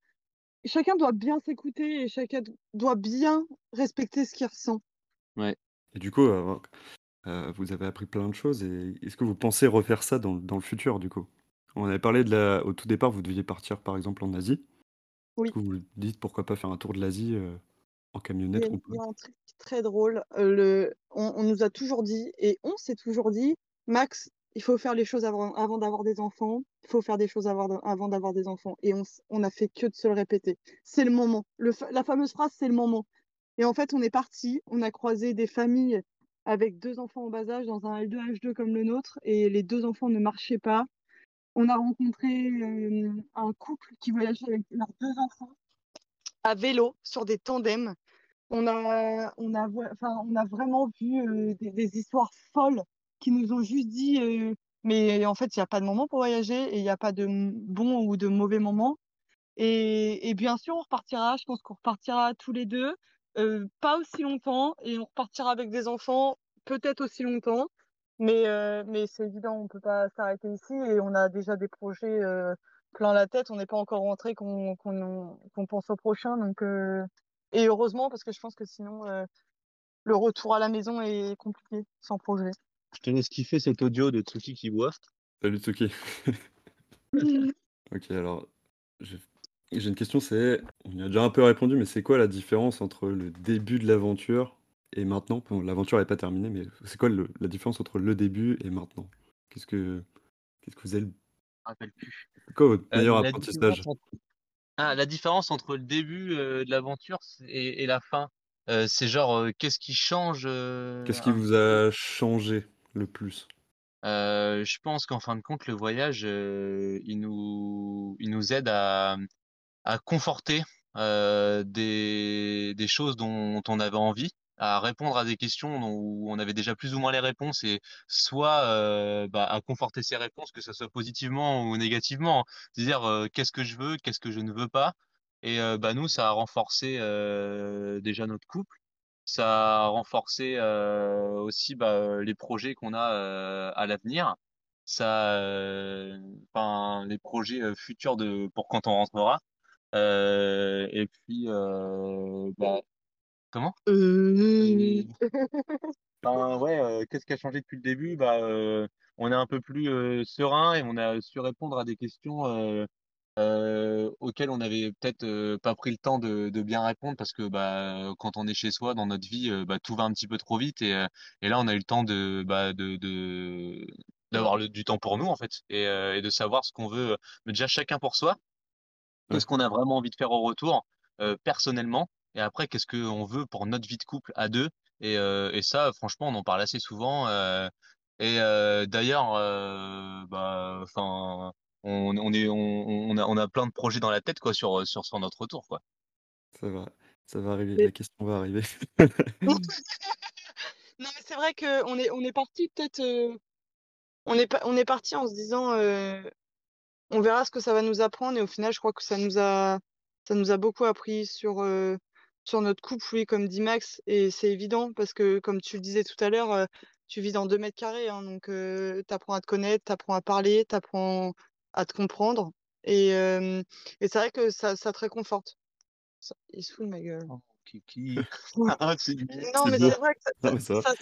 chacun doit bien s'écouter et chacun doit bien respecter ce qu'il ressent. ouais. et du coup, heu, vous avez appris plein de choses et est-ce que vous pensez refaire ça dans dans le futur, du coup? On avait parlé de la au tout départ, vous deviez partir, par exemple, en Asie. Est-ce Oui. que vous vous dites pourquoi pas faire un tour de l'Asie, en Il y a, camionnette il y a un truc très drôle. euh, le, on, on nous a toujours dit, et on s'est toujours dit, Max, il faut faire les choses avant, avant d'avoir des enfants. Il faut faire des choses avant, avant d'avoir des enfants. Et on, on a fait que de se le répéter. C'est le moment. Le, la fameuse phrase, c'est le moment. Et en fait, on est parti. On a croisé des familles avec deux enfants en bas âge dans un L2, H2 comme le nôtre. Et les deux enfants ne marchaient pas. On a rencontré euh, un couple qui voyageait avec leurs deux enfants à vélo sur des tandems. On a, on a, enfin, on a vraiment vu euh, des, histoires folles qui nous ont juste dit, euh, mais en fait, il n'y a pas de moment pour voyager et il n'y a pas de bon ou de mauvais moment. Et, et bien sûr, on repartira, je pense qu'on repartira tous les deux, euh, pas aussi longtemps, et on repartira avec des enfants peut-être aussi longtemps. Mais, mais c'est évident, on peut pas s'arrêter ici et on a déjà des projets plein la tête. On n'est pas encore rentré qu'on pense au prochain. Donc, et heureusement, parce que je pense que sinon, euh, le retour à la maison est compliqué sans projet. Je te laisse kiffer cet audio de Tsuki qui boit. Salut Tsuki. OK, alors j'ai une question, c'est on y a déjà un peu répondu, mais c'est quoi la différence entre le début de l'aventure et maintenant? Bon, l'aventure n'est pas terminée, mais c'est quoi le la différence entre le début et maintenant? Qu'est-ce que qu'est-ce que vous avez le Je me rappelle plus. quoi votre Euh, meilleur apprentissage? entre, ah, la différence entre le début euh, de l'aventure et, et la fin, euh, c'est genre euh, qu'est-ce qui change euh, Qu'est-ce qui un vous a changé le plus? Euh, je pense qu'en fin de compte, le voyage, euh, il nous, il nous aide à, à conforter euh, des, des choses dont on avait envie, à répondre à des questions où on avait déjà plus ou moins les réponses, et soit euh, bah, à conforter ces réponses, que ce soit positivement ou négativement. C'est-à-dire euh, qu'est-ce que je veux, qu'est-ce que je ne veux pas. Et euh, bah, nous, ça a renforcé déjà notre couple. Ça a renforcé aussi bah, les projets qu'on a à l'avenir. Ça, enfin, les projets futurs de pour quand on rentrera. Et puis, bah, comment? Euh, Euh, ben ouais, euh, qu'est-ce qui a changé depuis le début? Bah, euh, on est un peu plus euh, serein et on a su répondre à des questions euh, euh, auxquelles on avait peut-être euh, pas pris le temps de, de bien répondre parce que bah, quand on est chez soi dans notre vie, euh, bah, tout va un petit peu trop vite et, euh, et là on a eu le temps de, bah, de, de d'avoir le- du temps pour nous en fait et, euh, et de savoir ce qu'on veut, mais déjà chacun pour soi Ouais, qu'est-ce qu'on a vraiment envie de faire au retour? Euh, personnellement et après qu'est-ce qu'on veut pour notre vie de couple à deux? Et, euh, et ça franchement on en parle assez souvent euh, et euh, d'ailleurs euh, bah enfin on, on est on, on a on a plein de projets dans la tête quoi sur sur sur notre retour quoi ça va ça va arriver, la question va arriver. Non, mais c'est vrai qu'on est, on est parti peut-être. euh, on est, on est parti en se disant euh, on verra ce que ça va nous apprendre. Et au final, je crois que ça nous a, ça nous a beaucoup appris sur, euh, sur notre couple, oui, comme dit Max. Et c'est évident parce que, comme tu le disais tout à l'heure, euh, tu vis dans deux mètres carrés. hein, donc, tu apprends à te connaître, tu apprends à parler, tu apprends à te comprendre. Et, euh, et c'est vrai que ça, ça te réconforte. Ça- Il se fout de ma gueule. Oh, Kiki. Ah, Non, mais c'est vrai que ça-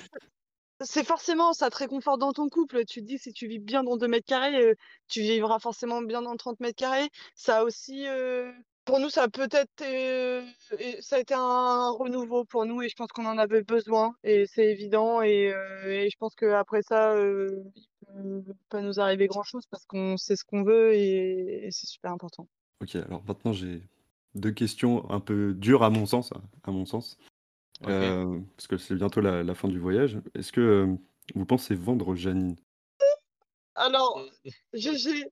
c'est forcément, ça te réconforte dans ton couple. Tu te dis, si tu vis bien dans 2 mètres carrés, euh, tu vivras forcément bien dans 30 mètres carrés. Ça a aussi, euh, pour nous, ça a peut-être, euh, ça a été un renouveau pour nous et je pense qu'on en avait besoin et c'est évident. Et, euh, et je pense qu'après ça, euh, il peut pas nous arriver grand-chose parce qu'on sait ce qu'on veut et, et c'est super important. Ok, alors maintenant j'ai deux questions un peu dures à mon sens, à mon sens. Euh, parce que c'est bientôt la, la fin du voyage. Est-ce que euh, vous pensez vendre Janine? Alors, GG,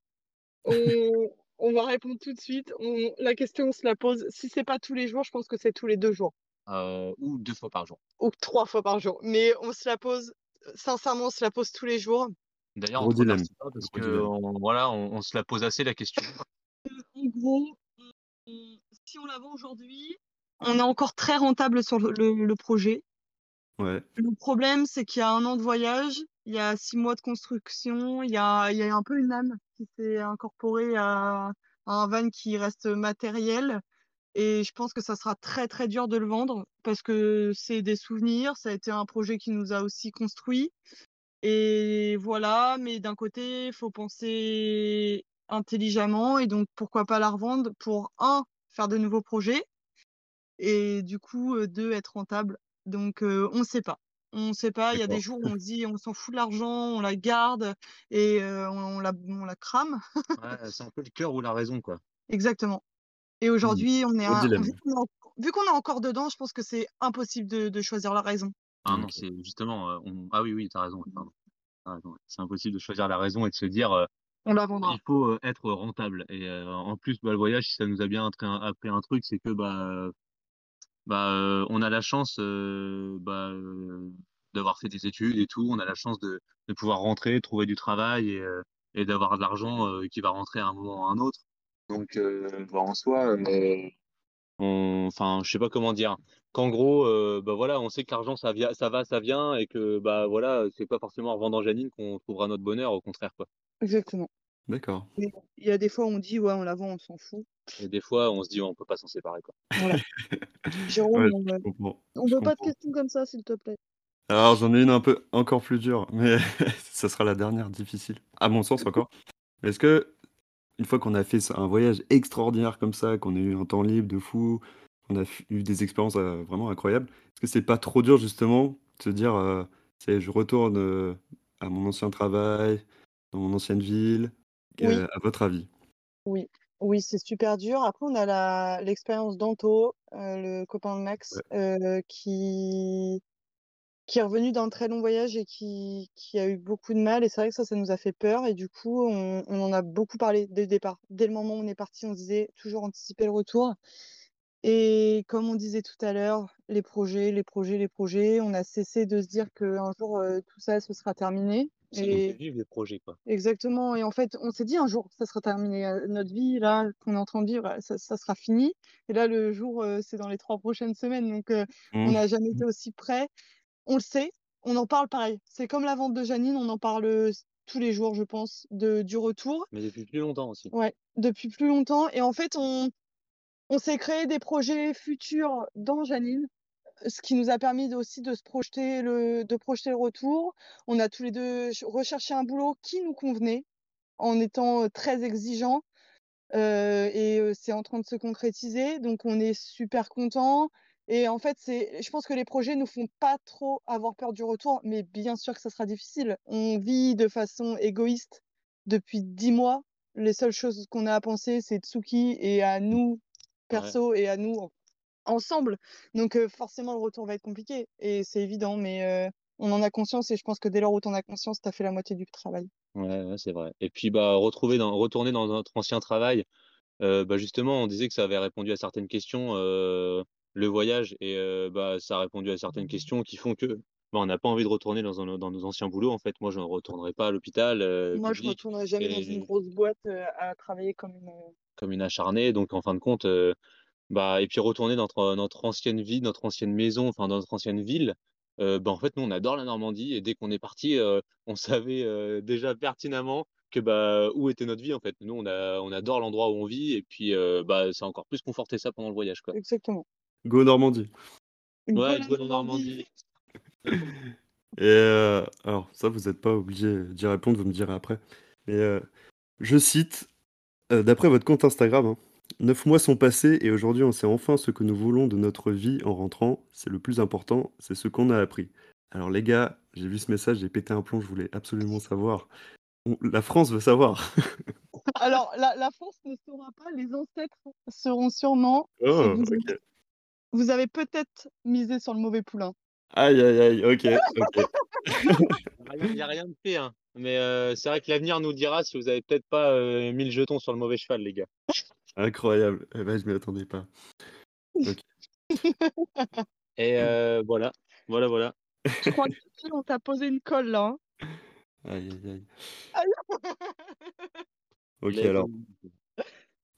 on, on va répondre tout de suite. On- la question, on se la pose. Si c'est pas tous les jours, je pense que c'est tous les deux jours Euh, ou deux fois par jour. ou trois fois par jour. Mais on se la pose, sincèrement, on se la pose tous les jours. D'ailleurs, on parce que voilà, se la pose assez la question. En gros, si on la vend aujourd'hui, on est encore très rentable sur le, le- le projet. Ouais, Le problème, c'est qu'il y a un an de voyage, il y a six mois de construction, il y a, il y a un peu une âme qui s'est incorporée à, à un van qui reste matériel. Et je pense que ça sera très très dur de le vendre parce que c'est des souvenirs, ça a été un projet qui nous a aussi construit. Et voilà, mais d'un côté, il faut penser intelligemment et donc pourquoi pas la revendre pour un, faire de nouveaux projets et du coup, euh, deux, être rentable. Donc euh, on ne sait pas. On ne sait pas, il y a des jours où on se dit on s'en fout de l'argent, on la garde et euh, on, on la, on la crame. Ouais, c'est un peu le cœur ou la raison, quoi. Exactement. Et Hmm, aujourd'hui, on est un- vu qu'on est, encore dedans, je pense que c'est impossible de, de choisir la raison. Ah non, c'est justement. euh, on... Ah oui, oui, t'as raison. raison. C'est impossible de choisir la raison et de se dire euh, On la vendra. il faut euh, être rentable. Et euh, en plus, bah, le voyage, si ça nous a bien appris un, truc, c'est que bah, euh, bah, euh, on a la chance euh, bah, euh, d'avoir fait des études et tout. On a la chance de, de pouvoir rentrer, trouver du travail et, d'avoir de l'argent qui va rentrer à un moment ou à un autre. Donc, bah, en soi, on, enfin, je sais pas comment dire. Qu'en gros, bah voilà, on sait que l'argent ça vient, ça va, ça vient, et que bah voilà, c'est pas forcément en revendant Janine qu'on trouvera notre bonheur, au contraire quoi. Exactement. D'accord. Il y a des fois où on dit ouais, on la vend, on s'en fout. Et des fois, on se dit, on peut pas s'en séparer quoi. Voilà. Jérôme, Ouais, on, je euh, veut pas de questions comme ça, s'il te plaît. Alors j'en ai une un peu encore plus dure, mais ça sera la dernière difficile, à mon sens encore. Est-ce que une fois qu'on a fait un voyage extraordinaire comme ça, qu'on a eu un temps libre de fou, qu'on a eu des expériences euh, vraiment incroyables, est-ce que c'est pas trop dur justement de se dire, euh, c'est, je retourne euh, à mon ancien travail, dans mon ancienne ville, Oui, euh, à votre avis? oui, oui, c'est super dur. Après, on a l'expérience d'Anto, euh, le copain de Max, Ouais. euh, qui qui est revenu d'un très long voyage et qui, qui a eu beaucoup de mal. Et c'est vrai que ça, ça nous a fait peur. Et du coup, on, on en a beaucoup parlé dès le départ. Dès le moment où on est parti, on disait toujours anticiper le retour. Et comme on disait tout à l'heure, les projets, les projets, les projets, on a cessé de se dire qu'un jour, euh, tout ça, ce sera terminé. Ça nous fait Et vivre des projets quoi. exactement. Et en fait, on s'est dit un jour, ça sera terminé. Euh, Notre vie, là, qu'on est en train de vivre, ça, ça sera fini. Et là, le jour, euh, c'est dans les trois prochaines semaines. Donc, euh, on Mmh. n'a jamais été aussi près. On le sait, on en parle pareil. C'est comme la vente de Janine, on en parle tous les jours, je pense, de, du retour. Mais depuis plus longtemps aussi. Ouais, depuis plus longtemps. Et en fait, on, on s'est créé des projets futurs dans Janine, ce qui nous a permis aussi de se projeter le, de projeter le retour. On a tous les deux ch- recherché un boulot qui nous convenait en étant très exigeants. Euh, et c'est en train de se concrétiser, donc on est super content. Et en fait, c'est, je pense que les projets nous font pas trop avoir peur du retour, mais bien sûr que ça sera difficile. On vit de façon égoïste depuis dix mois. Les seules choses qu'on a à penser, c'est Tsuki et à nous, Ouais. perso, et à nous ensemble. Donc euh, forcément, le retour va être compliqué, et c'est évident, mais euh, on en a conscience, et je pense que dès lors où tu en as conscience, tu as fait la moitié du travail. Ouais, ouais, c'est vrai. Et puis bah retrouver dans, retourner dans notre ancien travail. Euh, bah justement, on disait que ça avait répondu à certaines questions, le voyage, et bah ça a répondu à certaines questions qui font que bah, on n'a pas envie de retourner dans, un, dans nos anciens boulots. En fait, moi, je ne retournerai pas à l'hôpital euh, Moi, je public retournerai jamais dans une grosse boîte euh, à travailler comme une. comme une acharnée. Donc, en fin de compte, euh, bah, et puis retourner dans notre, notre ancienne vie, notre ancienne maison, enfin, dans notre ancienne ville. euh, bah, en fait, nous, on adore la Normandie et dès qu'on est parti, euh, on savait euh, déjà pertinemment que bah, où était notre vie. En fait, nous, on, a, on adore l'endroit où on vit et puis euh, bah, ça a encore plus conforté ça pendant le voyage. Quoi. Exactement. Go Normandie. Ouais, bonne Normandie. Et euh, alors, ça, vous n'êtes pas obligé d'y répondre, vous me direz après. Mais euh, je cite, euh, d'après votre compte Instagram, hein, Neuf mois sont passés et aujourd'hui on sait enfin ce que nous voulons de notre vie en rentrant. C'est le plus important, c'est ce qu'on a appris. Alors les gars, j'ai vu ce message, j'ai pété un plomb, je voulais absolument savoir. On- La France veut savoir. Alors, la, la France ne saura pas, les ancêtres seront sûrement. Oh, vous, ok. vous avez peut-être misé sur le mauvais poulain. Aïe, aïe, aïe, ok, ok. Il n'y a rien de fait, hein. Mais euh, c'est vrai que l'avenir nous dira si vous avez peut-être pas euh, mis le jeton sur le mauvais cheval, les gars. Incroyable. Eh ben, je m'y attendais pas. Et euh, voilà, voilà, voilà. Je crois que Sophie, on t'a posé une colle là. hein. Aïe, aïe, aïe. Aïe. Ok, Les- alors.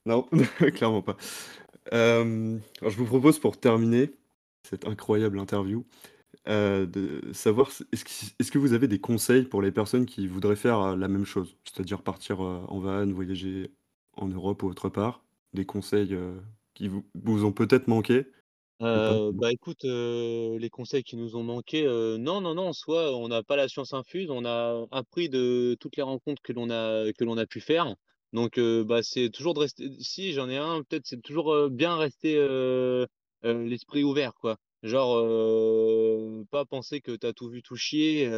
Non, clairement pas. Euh, alors, je vous propose pour terminer cette incroyable interview euh, de savoir est-ce que, que vous avez des conseils pour les personnes qui voudraient faire la même chose, c'est-à-dire partir en van, voyager en Europe ou autre part, des conseils euh, qui vous, ont peut-être manqué. Euh, bah écoute, euh, les conseils qui nous ont manqué, non, non, non, en soi, on n'a pas la science infuse, on a appris de toutes les rencontres que l'on a a pu faire. Donc bah c'est toujours de rester. Si j'en ai un, peut-être c'est toujours bien rester l'esprit ouvert, quoi. Genre pas penser que t'as tout vu, tout chier,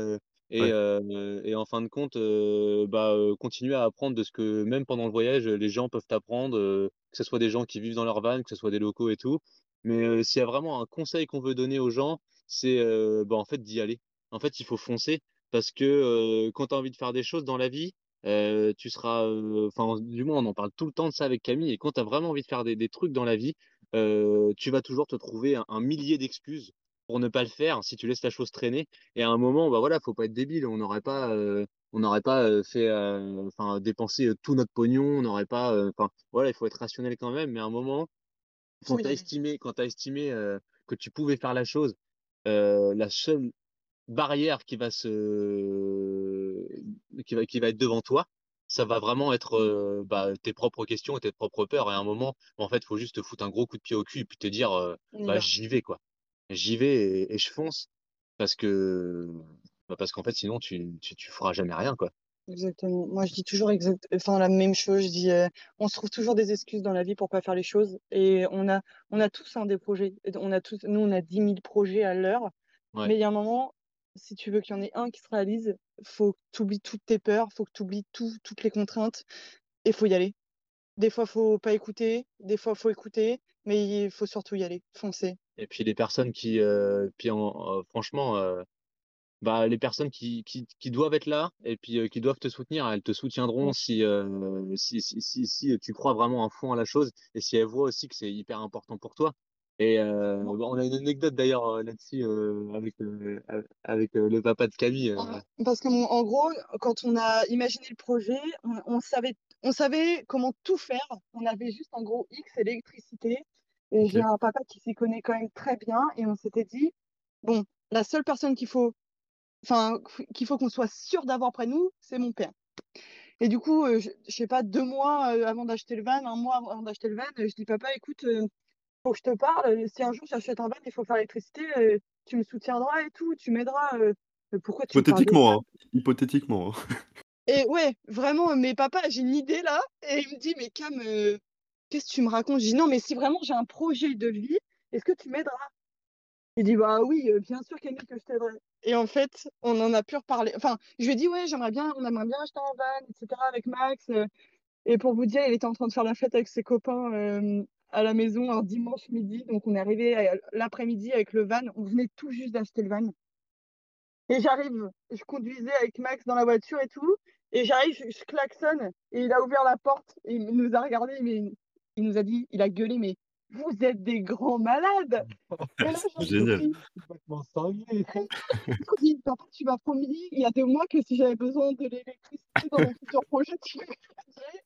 euh, et en fin de compte, euh, bah euh, continuer à apprendre de ce que même pendant le voyage, les gens peuvent apprendre, euh, que ce soit des gens qui vivent dans leur van, que ce soit des locaux et tout. Mais s'il y a vraiment un conseil qu'on veut donner aux gens, c'est bah, en fait d'y aller. En fait, il faut foncer parce que quand tu as envie de faire des choses dans la vie, tu seras, enfin, du moins, on en parle tout le temps de ça avec Camille. Et quand tu as vraiment envie de faire des, trucs dans la vie, tu vas toujours te trouver un millier d'excuses pour ne pas le faire si tu laisses la chose traîner. Et à un moment, bah voilà, faut pas être débile. On n'aurait pas, euh, on n'aurait pas euh, fait, euh, enfin, dépensé euh, tout notre pognon. On n'aurait pas, euh, enfin, voilà, il faut être rationnel quand même. Mais à un moment quand Faut y tu as aller. estimé, quand t'as estimé euh, que tu pouvais faire la chose, euh, la seule barrière qui va se, qui va, qui va être devant toi, ça va vraiment être euh, bah, tes propres questions et tes propres peurs. Et à un moment, en fait, faut juste te foutre un gros coup de pied au cul et puis te dire, euh, y bah, va. j'y vais, quoi. J'y vais et, et je fonce parce que, bah, parce qu'en fait, sinon, tu, tu, tu feras jamais rien, quoi. Exactement. Moi, je dis toujours exact... enfin, la même chose. Je dis, euh, on se trouve toujours des excuses dans la vie pour pas faire les choses. Et on a, on a tous hein, des projets. On a tous, nous, on a 10 000 projets à l'heure. Ouais. Mais il y a un moment, si tu veux qu'il y en ait un qui se réalise, faut que tu oublies toutes tes peurs, faut que tu oublies tout, toutes les contraintes et faut y aller. Des fois, faut pas écouter, des fois, faut écouter, mais il faut surtout y aller, foncer. Et puis les personnes qui, euh, puis en- euh, franchement, euh, bah, les personnes qui, qui, qui doivent être là et puis qui doivent te soutenir, elles te soutiendront si, si, si, si, si tu crois vraiment à fond à la chose et si elles voient aussi que c'est hyper important pour toi. Et on a une anecdote d'ailleurs là-dessus avec, avec le papa de Camille. euh. Parce que en gros, quand on a imaginé le projet, on, on savait, on savait comment tout faire. On avait juste un gros X et Ok. j'ai un papa qui s'y connaît quand même très bien. Et on s'était dit, bon, la seule personne qu'il faut, enfin, qu'il faut qu'on soit sûr d'avoir près de nous, c'est mon père. Et du coup, euh, je, je sais pas, deux mois euh, avant d'acheter le van, un mois avant d'acheter le van, euh, je dis, papa, écoute, euh, faut que je te parle. euh, Si un jour j'achète un van, il faut faire l'électricité, euh, tu me soutiendras et tout, tu m'aideras. euh, euh, pourquoi tu me parles de ça? Hypothétiquement, hein. Hypothétiquement. hein. Et ouais, vraiment, mais papa, j'ai une idée là. Et il me dit, mais Cam, qu'est-ce que tu me racontes? Je dis, non, mais si vraiment j'ai un projet de vie, est-ce que tu m'aideras? Il dit, bah oui, euh, bien sûr, Camille, que je t'aiderai. Et en fait, on en a pu reparler. Enfin, je lui ai dit, ouais, j'aimerais bien, on aimerait bien acheter un van, etc., avec Max. euh. Et pour vous dire, il était en train de faire la fête avec ses copains euh, à la maison un dimanche midi. Donc, on est arrivé l'après-midi avec le van. On venait tout juste d'acheter le van. Et j'arrive, je conduisais avec Max dans la voiture et tout. Et j'arrive, je, je klaxonne. Et il a ouvert la porte. Et il nous a regardé, mais il nous a dit, il a gueulé, mais vous êtes des grands malades. Et là, Génial. papa, tu m'as promis il y a deux mois que si j'avais besoin de l'électricité dans mon futur projet, tu.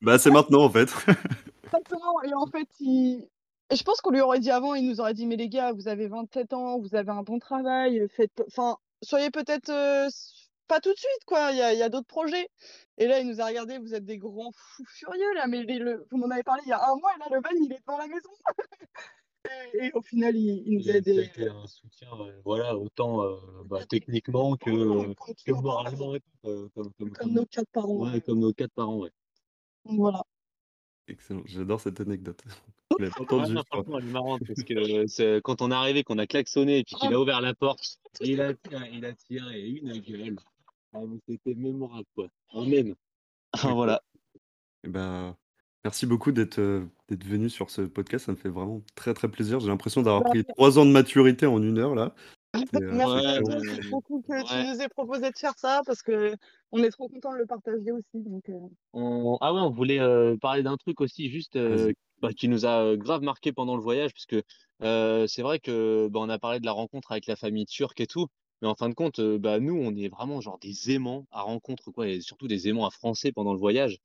Bah, c'est maintenant, en fait. Exactement. Et en fait, il... et je pense qu'on lui aurait dit avant, il nous aurait dit, mais les gars, vous avez 27 ans, vous avez un bon travail, faites, enfin, soyez peut-être euh, pas tout de suite, quoi. Il y a, il y a d'autres projets. Et là, il nous a regardé, vous êtes des grands fous furieux, là, mais les- le... vous m'en avez parlé il y a un mois, et là, le van, il est devant la maison. Et, et au final, il, il nous a Ça a aidés. été un soutien, euh, voilà, autant euh, bah, techniquement que, euh, moralement et tout, euh, comme, comme, comme comme, nos quatre parents. ouais, comme nos quatre parents, ouais. Donc voilà. Excellent. J'adore cette anecdote. Je franchement, elle est marrante parce que euh, c'est- quand on est arrivé, qu'on a klaxonné et puis qu'il a ouvert la porte, il a tiré, il a tiré une gueule. Ah, mais C'était mémorable, quoi. On aime. D'accord. Voilà. Eh ben, merci beaucoup d'être euh, d'être venu sur ce podcast. Ça me fait vraiment très très plaisir. J'ai l'impression d'avoir Bah, pris trois ans de maturité en une heure là. C'est euh, Merci Ouais, cool que tu nous aies proposé de faire ça parce que on est trop content de le partager aussi. Donc, euh, On... Ah ouais, on voulait euh, parler d'un truc aussi, juste euh, bah, qui nous a grave marqué pendant le voyage, puisque euh, c'est vrai que bah, on a parlé de la rencontre avec la famille turque et tout, mais en fin de compte, euh, bah, nous, on est vraiment genre des aimants à rencontre, quoi, et surtout des aimants à français pendant le voyage.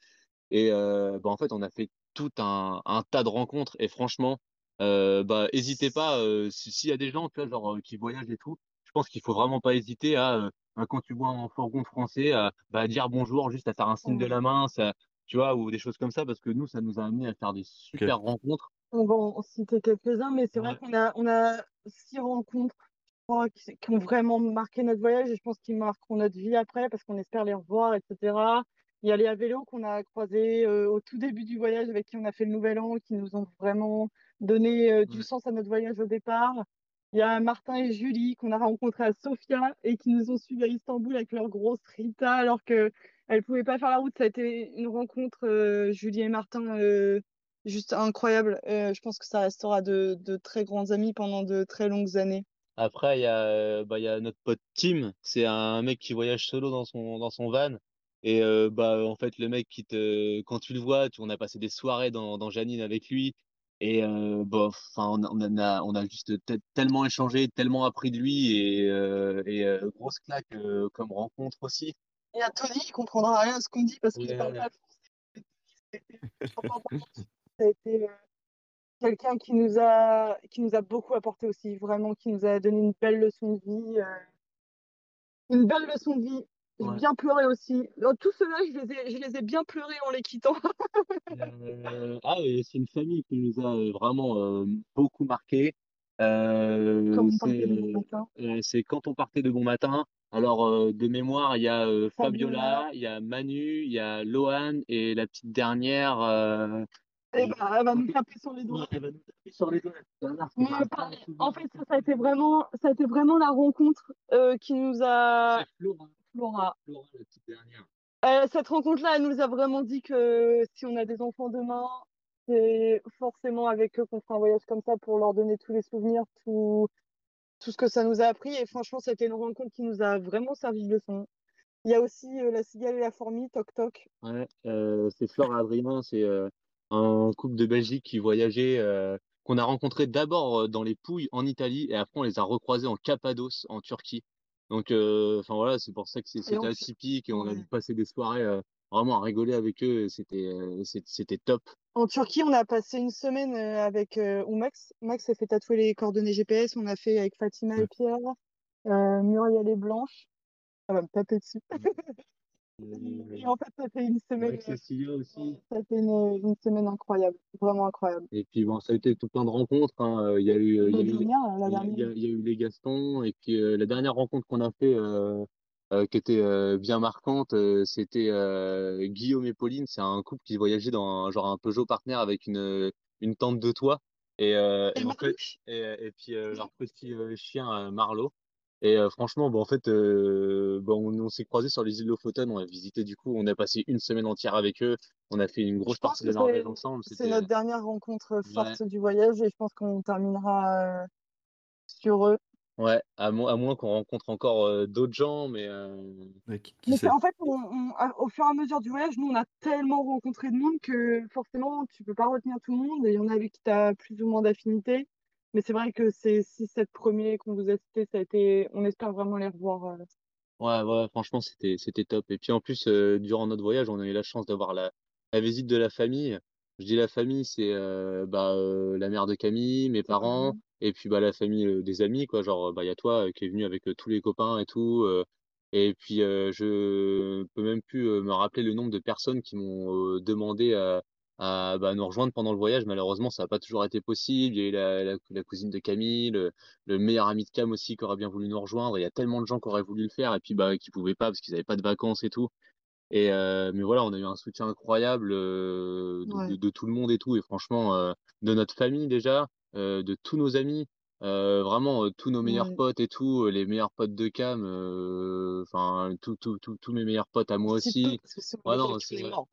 Et euh, bah, en fait, on a fait tout un, un tas de rencontres. Et franchement, euh, bah, hésitez pas, euh, si- s'il y a des gens, tu vois, genre, euh, qui voyagent et tout, je pense qu'il faut vraiment pas hésiter à, euh, à, quand tu vois un fourgon français, à, bah, dire bonjour, juste à faire un signe de on, la main, ça, tu vois, ou des choses comme ça, parce que nous, ça nous a amené à faire des Ok. super rencontres. on va en citer quelques-uns, mais c'est vrai Ouais. qu'on a, on a six rencontres qui, qui ont vraiment marqué notre voyage et je pense qu'ils marqueront notre vie après parce qu'on espère les revoir, etc. Il y a les à vélo qu'on a croisés euh, au tout début du voyage avec qui on a fait le nouvel an, qui nous ont vraiment donné euh, du sens à notre voyage au départ. Il y a Martin et Julie qu'on a rencontrés à Sofia et qui nous ont suivis à Istanbul avec leur grosse Rita alors que elles pouvaient pas faire la route. Ça a été une rencontre, euh, Julie et Martin, euh, juste incroyable. Euh, je pense que ça restera de, de très grands amis pendant de très longues années. Après, il y a, euh, bah, il y a notre pote Tim, c'est un mec qui voyage solo dans son, dans son van. Et euh, bah, en fait, le mec, qui te, quand tu le vois, tu, on a passé des soirées dans, dans Janine avec lui. Et euh, bah, enfin, on, a, on a, on a juste te- tellement échangé, tellement appris de lui. Et, euh, et euh, grosse claque euh, comme rencontre aussi. Il y a Tony qui comprendra rien à ce qu'on dit parce qu'il Ouais, parle pas français. Ça a été euh, quelqu'un qui nous a qui nous a beaucoup apporté aussi, vraiment, qui nous a donné une belle leçon de vie. euh, une belle leçon de vie. J'ai ouais. bien pleuré aussi. Dans Tout cela, je les ai, je les ai bien pleurés en les quittant. Euh, ah, et c'est une famille qui nous a euh, vraiment euh, beaucoup marqué. C'est bon c'est quand on partait de bon matin. Alors, de mémoire, il y a Fabiola. Fabiola, il y a Manu, il y a Lohan et la petite dernière. Et je- bah, elle va nous taper sur les doigts. elle va nous taper sur les doigts. Mais en fait, ça, ça a été vraiment, ça a été vraiment la rencontre euh, qui nous a. Flora. Flora. Flora, la petite dernière. Euh, cette rencontre-là, elle nous a vraiment dit que si on a des enfants demain, c'est forcément avec eux qu'on fera un voyage comme ça pour leur donner tous les souvenirs, tout, tout ce que ça nous a appris. Et franchement, c'était une rencontre qui nous a vraiment servi de leçon. Il y a aussi euh, la cigale et la fourmi, Toc Toc. Ouais, euh, c'est Flore Adrien, c'est euh, un couple de Belgique qui voyageait, euh, qu'on a rencontré d'abord euh, dans les Pouilles en Italie et après on les a recroisés en Cappadoce en Turquie. Donc, euh, enfin voilà, c'est pour ça que c'était atypique et on a ouais. passé des soirées vraiment à rigoler avec eux. et C'était c'était top. En Turquie, on a passé une semaine avec où Max. Max s'est fait tatouer les coordonnées GPS. On a fait avec Fatima et. Pierre, Muriel et Blanche. Ça va me taper dessus. Et Euh, en fait, ça fait une semaine, Cécilia aussi. fait une, une semaine incroyable, vraiment incroyable. Et puis bon, ça a été tout plein de rencontres. hein. Euh, Il y a eu, euh, il y La a eu dernière, la Il y a, il y dernière. a- il y a eu les Gastons et puis euh, la dernière rencontre qu'on a fait euh, euh, qui était euh, bien marquante, euh, c'était euh, Guillaume et Pauline. C'est un couple qui voyageait dans un, genre un Peugeot Partner avec une une tente de toit et, euh, Et et en fait Marouche. et, et puis euh, leur petit euh, chien euh, Marlowe. Et euh, franchement, bon, en fait, euh, bon, on, on s'est croisés sur les îles Lofoten. On a visité du coup, on a passé une semaine entière avec eux. On a fait une grosse partie de la Norvège c'est ensemble. c'est C'était notre dernière rencontre ouais. forte du voyage et je pense qu'on terminera euh, sur eux. Ouais, à moins à moins qu'on rencontre encore, heu, d'autres gens, mais qui Mais en fait, on on a au fur et à mesure du voyage, nous, on a tellement rencontré de monde que forcément, tu peux pas retenir tout le monde et il y en a avec qui tu as plus ou moins d'affinité. Mais c'est vrai que ces 6-7 premiers qu'on vous a cités, ça a été on espère vraiment les revoir, heu Ouais, ouais, franchement, c'était c'était top et puis, en plus, heu, durant notre voyage, on a eu la chance d'avoir la la visite de la famille. Je dis la famille, c'est, heu, bah, la mère de Camille, mes parents parents. et puis, bah, la famille, des amis, quoi. Genre, bah, il y a toi, qui est venu avec, tous les copains et tout, et puis, heu, je peux même plus, me rappeler le nombre de personnes qui m'ont, demandé à à, bah, nous rejoindre pendant le voyage. Malheureusement, ça a pas toujours été possible. Il y a eu la la la cousine de Camille, le le meilleur ami de Cam aussi qui aurait bien voulu nous rejoindre. Il y a tellement de gens qui auraient voulu le faire et puis, bah, qui pouvaient pas parce qu'ils avaient pas de vacances et tout et heu, mais voilà, on a eu un soutien incroyable, heu, de de Ouais. de tout le monde et tout et franchement, heu, de notre famille déjà, de tous nos amis, vraiment, tous nos meilleurs Ouais. potes et tout, les meilleurs potes de Cam, enfin, tous mes meilleurs potes à moi aussi. c'est Ouais, non,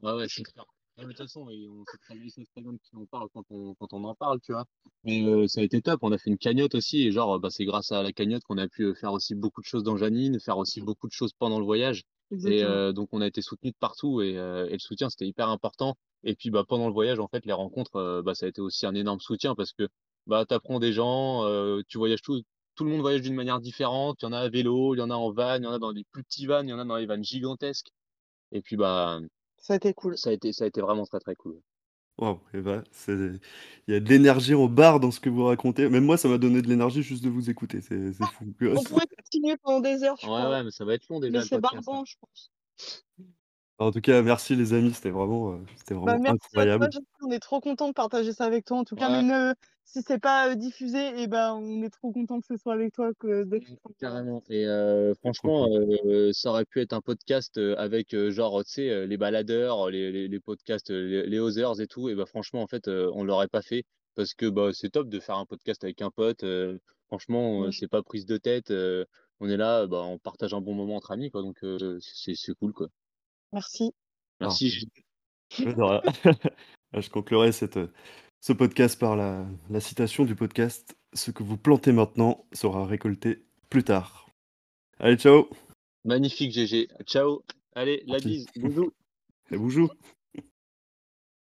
ouais, clair. Mais de toute façon et on sait très bien très bien de qui on parle quand on quand on en parle, tu vois? Mais heu, ça a été top. On a fait une cagnotte aussi et genre, bah, c'est grâce à la cagnotte qu'on a pu, heu, faire aussi beaucoup de choses dans Jeanine, faire aussi beaucoup de choses pendant le voyage et heu, donc on a été soutenus de partout et le soutien, c'était hyper important et puis, bah, pendant le voyage, en fait, les rencontres, bah, ça a été aussi un énorme soutien parce que, bah, tu apprends des gens, tu voyages tout tout le monde voyage d'une manière différente. Il y en a à vélo, il y en a en van, il y en a dans des plus petits vans, il y en a dans les vans gigantesques et puis, bah, Ça a été cool. ça a été ça a été vraiment très, très cool. Waouh et bah, c'est il y a de l'énergie en barre dans ce que vous racontez. Même moi, ça m'a donné de l'énergie juste de vous écouter. C'est c'est fou, quoi. On pourrait continuer pendant des heures, je Ouais, crois, ouais, mais ça va être long mais déjà le c'est podcast, barbant, je pense. En tout cas, merci les amis, c'était vraiment, heu, c'était Bah, vraiment merci à toi, incroyable. On est trop contents de partager ça avec toi, en tout cas, Ouais. même, heu, si c'est pas, heu, diffusé et ben, on est trop contents que ce soit avec toi que de carrément et C'est trop franchement, cool. ça aurait pu être un podcast, avec, genre, tu sais, les baladeurs, les les les podcasts, les les Others et tout et bah, franchement, en fait, on l'aurait pas fait parce que, bah, c'est top de faire un podcast avec un pote, franchement, heu, Ouais. c'est pas prise de tête, on est là, bah, on partage un bon moment entre amis, quoi, donc c'est c'est cool, quoi. Merci. Merci je conclurai cette, heu, ce podcast par la la citation du podcast: «Ce que vous plantez maintenant sera récolté plus tard». Allez, ciao! Magnifique GG. Ciao. Allez, la Merci. bise. Bisous. Et boujou!